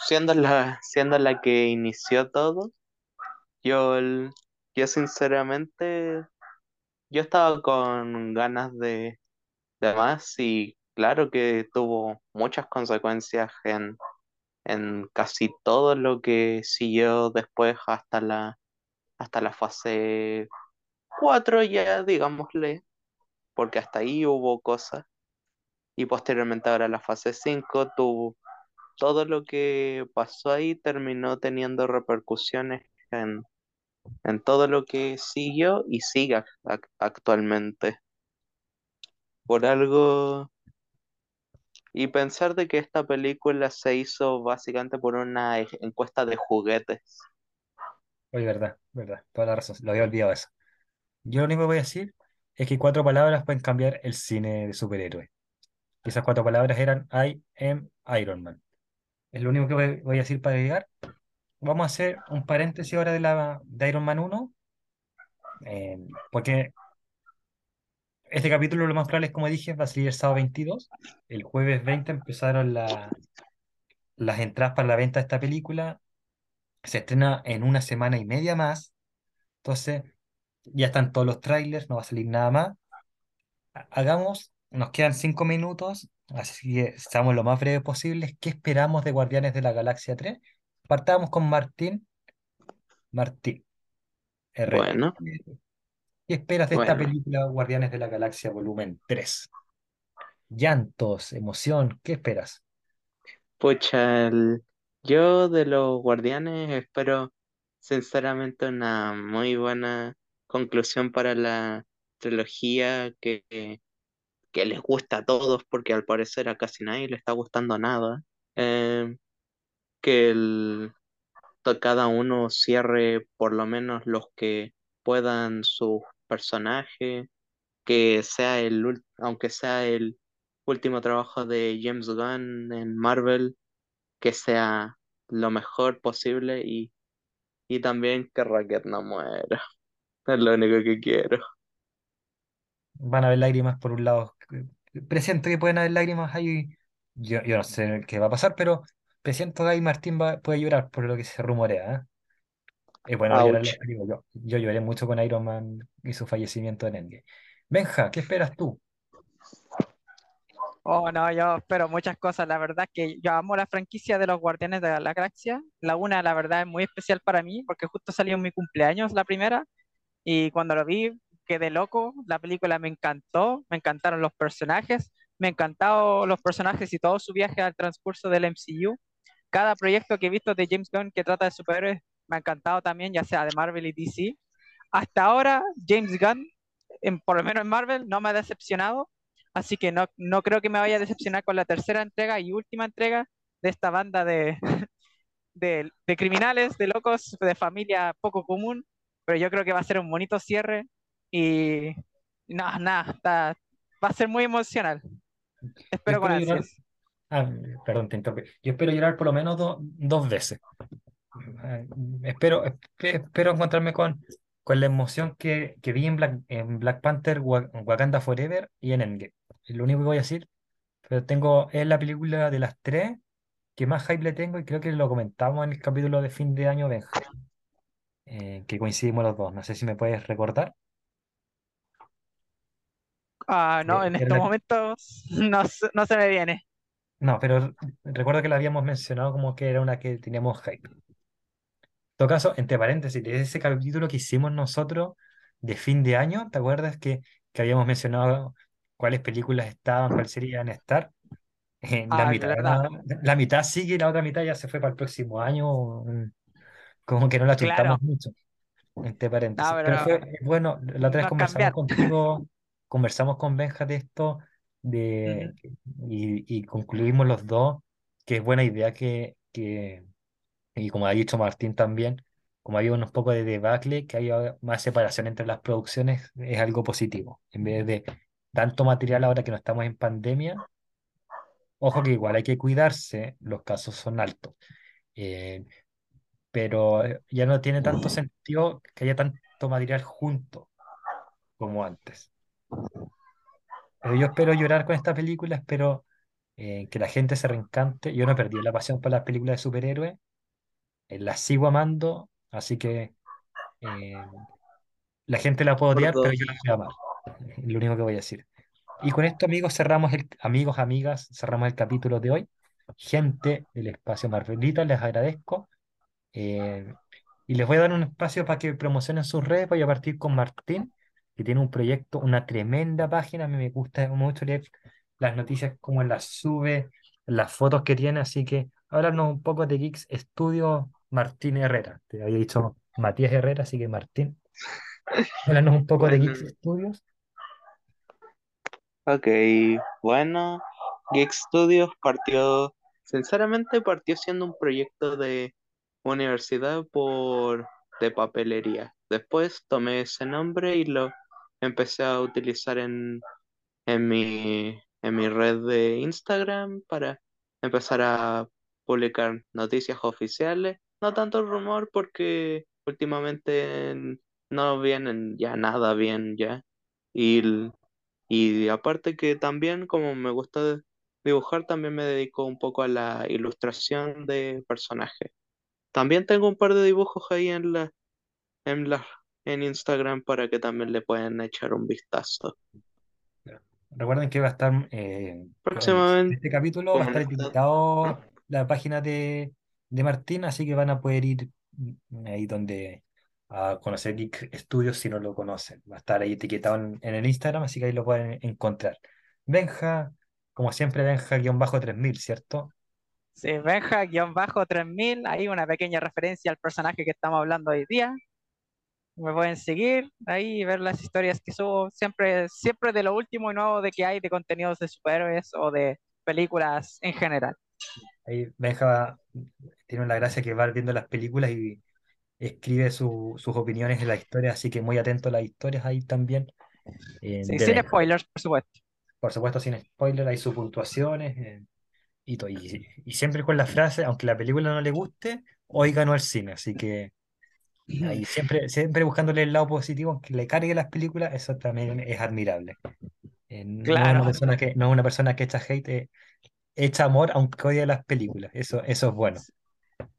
siendo la, que inició todo, yo, yo sinceramente, yo estaba con ganas de, de más y claro que tuvo muchas consecuencias en, en casi todo lo que siguió después hasta la, hasta la fase 4 ya, digámosle, porque hasta ahí hubo cosas. Y posteriormente ahora la fase 5 tuvo todo lo que pasó ahí terminó teniendo repercusiones en, en todo lo que siguió y ac- actualmente. Por algo, y pensar de que esta película se hizo básicamente por una e- encuesta de juguetes. oye, verdad, verdad, toda la razón, lo había olvidado eso. Yo lo único que voy a decir es que cuatro palabras pueden cambiar el cine de superhéroes. Y esas cuatro palabras eran I am Iron Man. Es lo único que voy, a decir para llegar. Vamos a hacer un paréntesis ahora de, la, de Iron Man 1, eh, porque este capítulo lo más probable es, como dije, va a salir el sábado 22. El jueves 20 empezaron la- las entradas para la venta de esta película. Se estrena en una semana y media más. Entonces, ya están todos los trailers, no va a salir nada más. Ha- Hagamos, nos quedan cinco minutos, así que seamos lo más breve posible. ¿Qué esperamos de Guardianes de la Galaxia 3? Partamos con Martín. Martín. Bueno, ¿Qué esperas de esta película Guardianes de la Galaxia Volumen 3? Llantos, emoción, ¿qué esperas? pucha, el- yo de los Guardianes espero sinceramente una muy buena conclusión para la trilogía que, que les gusta a todos, porque al parecer a casi nadie le está gustando nada. Eh, que el, cada uno cierre por lo menos los que puedan sus personajes, que sea el, aunque sea el último trabajo de James Gunn en Marvel, que sea lo mejor posible y, y también que Rocket no muera. [laughs] Es lo único que quiero. Van a haber lágrimas por un lado. Presiento que pueden haber lágrimas ahí. Yo, yo no sé qué va a pasar, pero presiento que ahí Martín va, puede llorar por lo que se rumorea. ¿eh? Bueno llorar. Yo, yo lloré mucho con Iron Man y su fallecimiento en Endgame. Benja, ¿qué esperas tú? Oh, no, yo espero muchas cosas. La verdad es que yo amo la franquicia de los Guardianes de la Galaxia. La una, la verdad, es muy especial para mí porque justo salió en mi cumpleaños la primera y cuando lo vi quedé loco. La película me encantó, me encantaron los personajes, me encantaron los personajes y todo su viaje al transcurso del MCU. Cada proyecto que he visto de James Gunn que trata de superhéroes me ha encantado también, ya sea de Marvel y DC. Hasta ahora, James Gunn, en- por lo menos en Marvel, no me ha decepcionado, así que no, no creo que me vaya a decepcionar con la tercera entrega y última entrega de esta banda de, [laughs] de, de criminales, de locos, de familia poco común, pero yo creo que va a ser un bonito cierre y nada, nada, está- va a ser muy emocional. Espero con ansias. Ah, perdón, te interrumpí. Yo espero llorar por lo menos do- dos veces. Eh, espero, espe- espero encontrarme con, con la emoción que, que vi en Black, en Black Panther, Wa- Wakanda Forever y en Endgame. Es lo único que voy a decir. Pero tengo, es la película de las tres que más hype le tengo y creo que lo comentamos en el capítulo de fin de año, Benja, eh, que coincidimos los dos. No sé si me puedes recordar. Ah, no, que en estos la- momentos [laughs] no, no se me viene. no, pero recuerdo que la habíamos mencionado como que era una que teníamos hype. En todo caso, entre paréntesis, de ese capítulo que hicimos nosotros de fin de año, ¿te acuerdas que, que habíamos mencionado cuáles películas estaban, cuáles serían estar? Eh, la Ah, mitad, verdad. la mitad sigue y la otra mitad ya se fue para el próximo año. Como que no la Claro, chuntamos mucho, entre no, paréntesis. Pero pero fue bueno, la otra vez conversamos contigo, conversamos con Benja de esto de, y concluimos los dos que es buena idea que, que y como ha dicho Martín también, como hay unos poco de debacle, que haya más separación entre las producciones, es algo positivo. En vez de tanto material ahora que no estamos en pandemia, ojo que igual hay que cuidarse, los casos son altos. Eh, pero eh, ya no tiene tanto sentido que haya tanto material junto como antes. Pero yo espero llorar con esta película, espero eh, que la gente se reencante. Yo no he perdido la pasión por las películas de superhéroes, eh, las sigo amando, así que eh, la gente la puede odiar, pero yo la voy a amar. Es lo único que voy a decir. Y con esto, amigos, cerramos el, amigos, amigas, cerramos el capítulo de hoy. Gente del espacio Marvelita, les agradezco. Eh, y les voy a dar un espacio para que promocionen sus redes. Voy a partir con Martín, que tiene un proyecto, una tremenda página. A mí me gusta mucho leer las noticias, como las sube, las fotos que tiene. Así que háblanos un poco de Geeks Studio Martín Herrera. Te había dicho Matías Herrera, así que Martín, háblanos un poco de Geeks Studios. ok, bueno, Geek Studios partió, sinceramente partió siendo un proyecto de universidad por de papelería. Después tomé ese nombre y lo empecé a utilizar en, en mi, en mi red de Instagram para empezar a publicar noticias oficiales. No tanto rumor porque últimamente no vienen ya nada bien ya. Y y aparte que también, como me gusta dibujar, también me dedico un poco a la ilustración de personajes. También tengo un par de dibujos ahí en la, en la, en Instagram para que también le puedan echar un vistazo. Recuerden que va a estar eh, Próximamente, este capítulo va a estar esta- etiquetado la página de, de Martín, así que van a poder ir mm, ahí donde a conocer Geek Studios si no lo conocen. Va a estar ahí etiquetado en, en el Instagram, así que ahí lo pueden encontrar. Benja, como siempre, Benja-3000, ¿cierto? Sí, Benja-3000, ahí una pequeña referencia al personaje que estamos hablando hoy día. Me pueden seguir ahí y ver las historias que subo, siempre, siempre de lo último y nuevo de que hay de contenidos de superhéroes o de películas en general. Ahí Benja tiene la gracia que va viendo las películas y escribe su- sus opiniones de la historia, así que muy atento a las historias ahí también eh, Sí, sin Benja. spoilers, por supuesto. Por supuesto, sin spoiler, hay sus puntuaciones eh, y. Y, y siempre con la frase, aunque la película no le guste, hoy ganó el cine, así que ahí siempre, siempre buscándole el lado positivo, aunque le cargue las películas, eso también es admirable. Eh, no es una Claro, persona que, no es una persona que echa hate, eh, echa amor aunque odie las películas, eso, eso es bueno.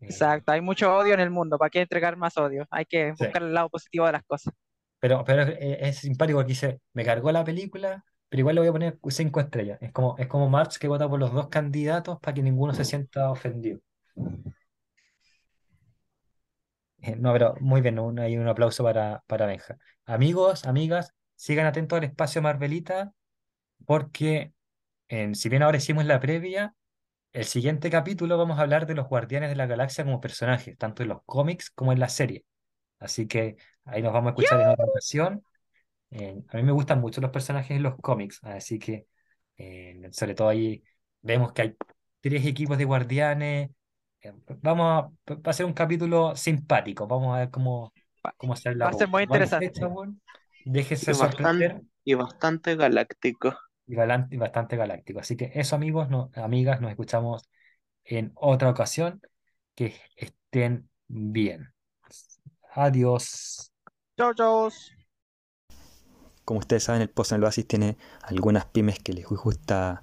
Eh, exacto. Hay mucho odio en el mundo. ¿Para qué entregar más odio? Hay que sí. buscar el lado positivo de las cosas. Pero, pero es, es simpático que dice, me cargó la película, pero igual le voy a poner cinco estrellas. Es como, es como Marx que vota por los dos candidatos para que ninguno se sienta ofendido. [laughs] No, pero muy bien, un, hay un aplauso para, para Benja. Amigos, amigas, sigan atentos al espacio Marvelita, porque en, si bien ahora hicimos la previa, el siguiente capítulo vamos a hablar de los Guardianes de la Galaxia como personajes, tanto en los cómics como en la serie. Así que ahí nos vamos a escuchar en otra ocasión. A mí me gustan mucho los personajes en los cómics, así que sobre todo ahí vemos que hay tres equipos de guardianes. Vamos a, va a ser un capítulo simpático, vamos a ver cómo, Va, cómo sale va la a ser muy interesante. Y Déjese bastante, sorprender y bastante galáctico. y y bastante galáctico. Así que eso, amigos, no, amigas, nos escuchamos en otra ocasión. Que estén bien. Adiós. Chau, chau. Como ustedes saben, el Pozo en el Oasis tiene algunas pymes que les gusta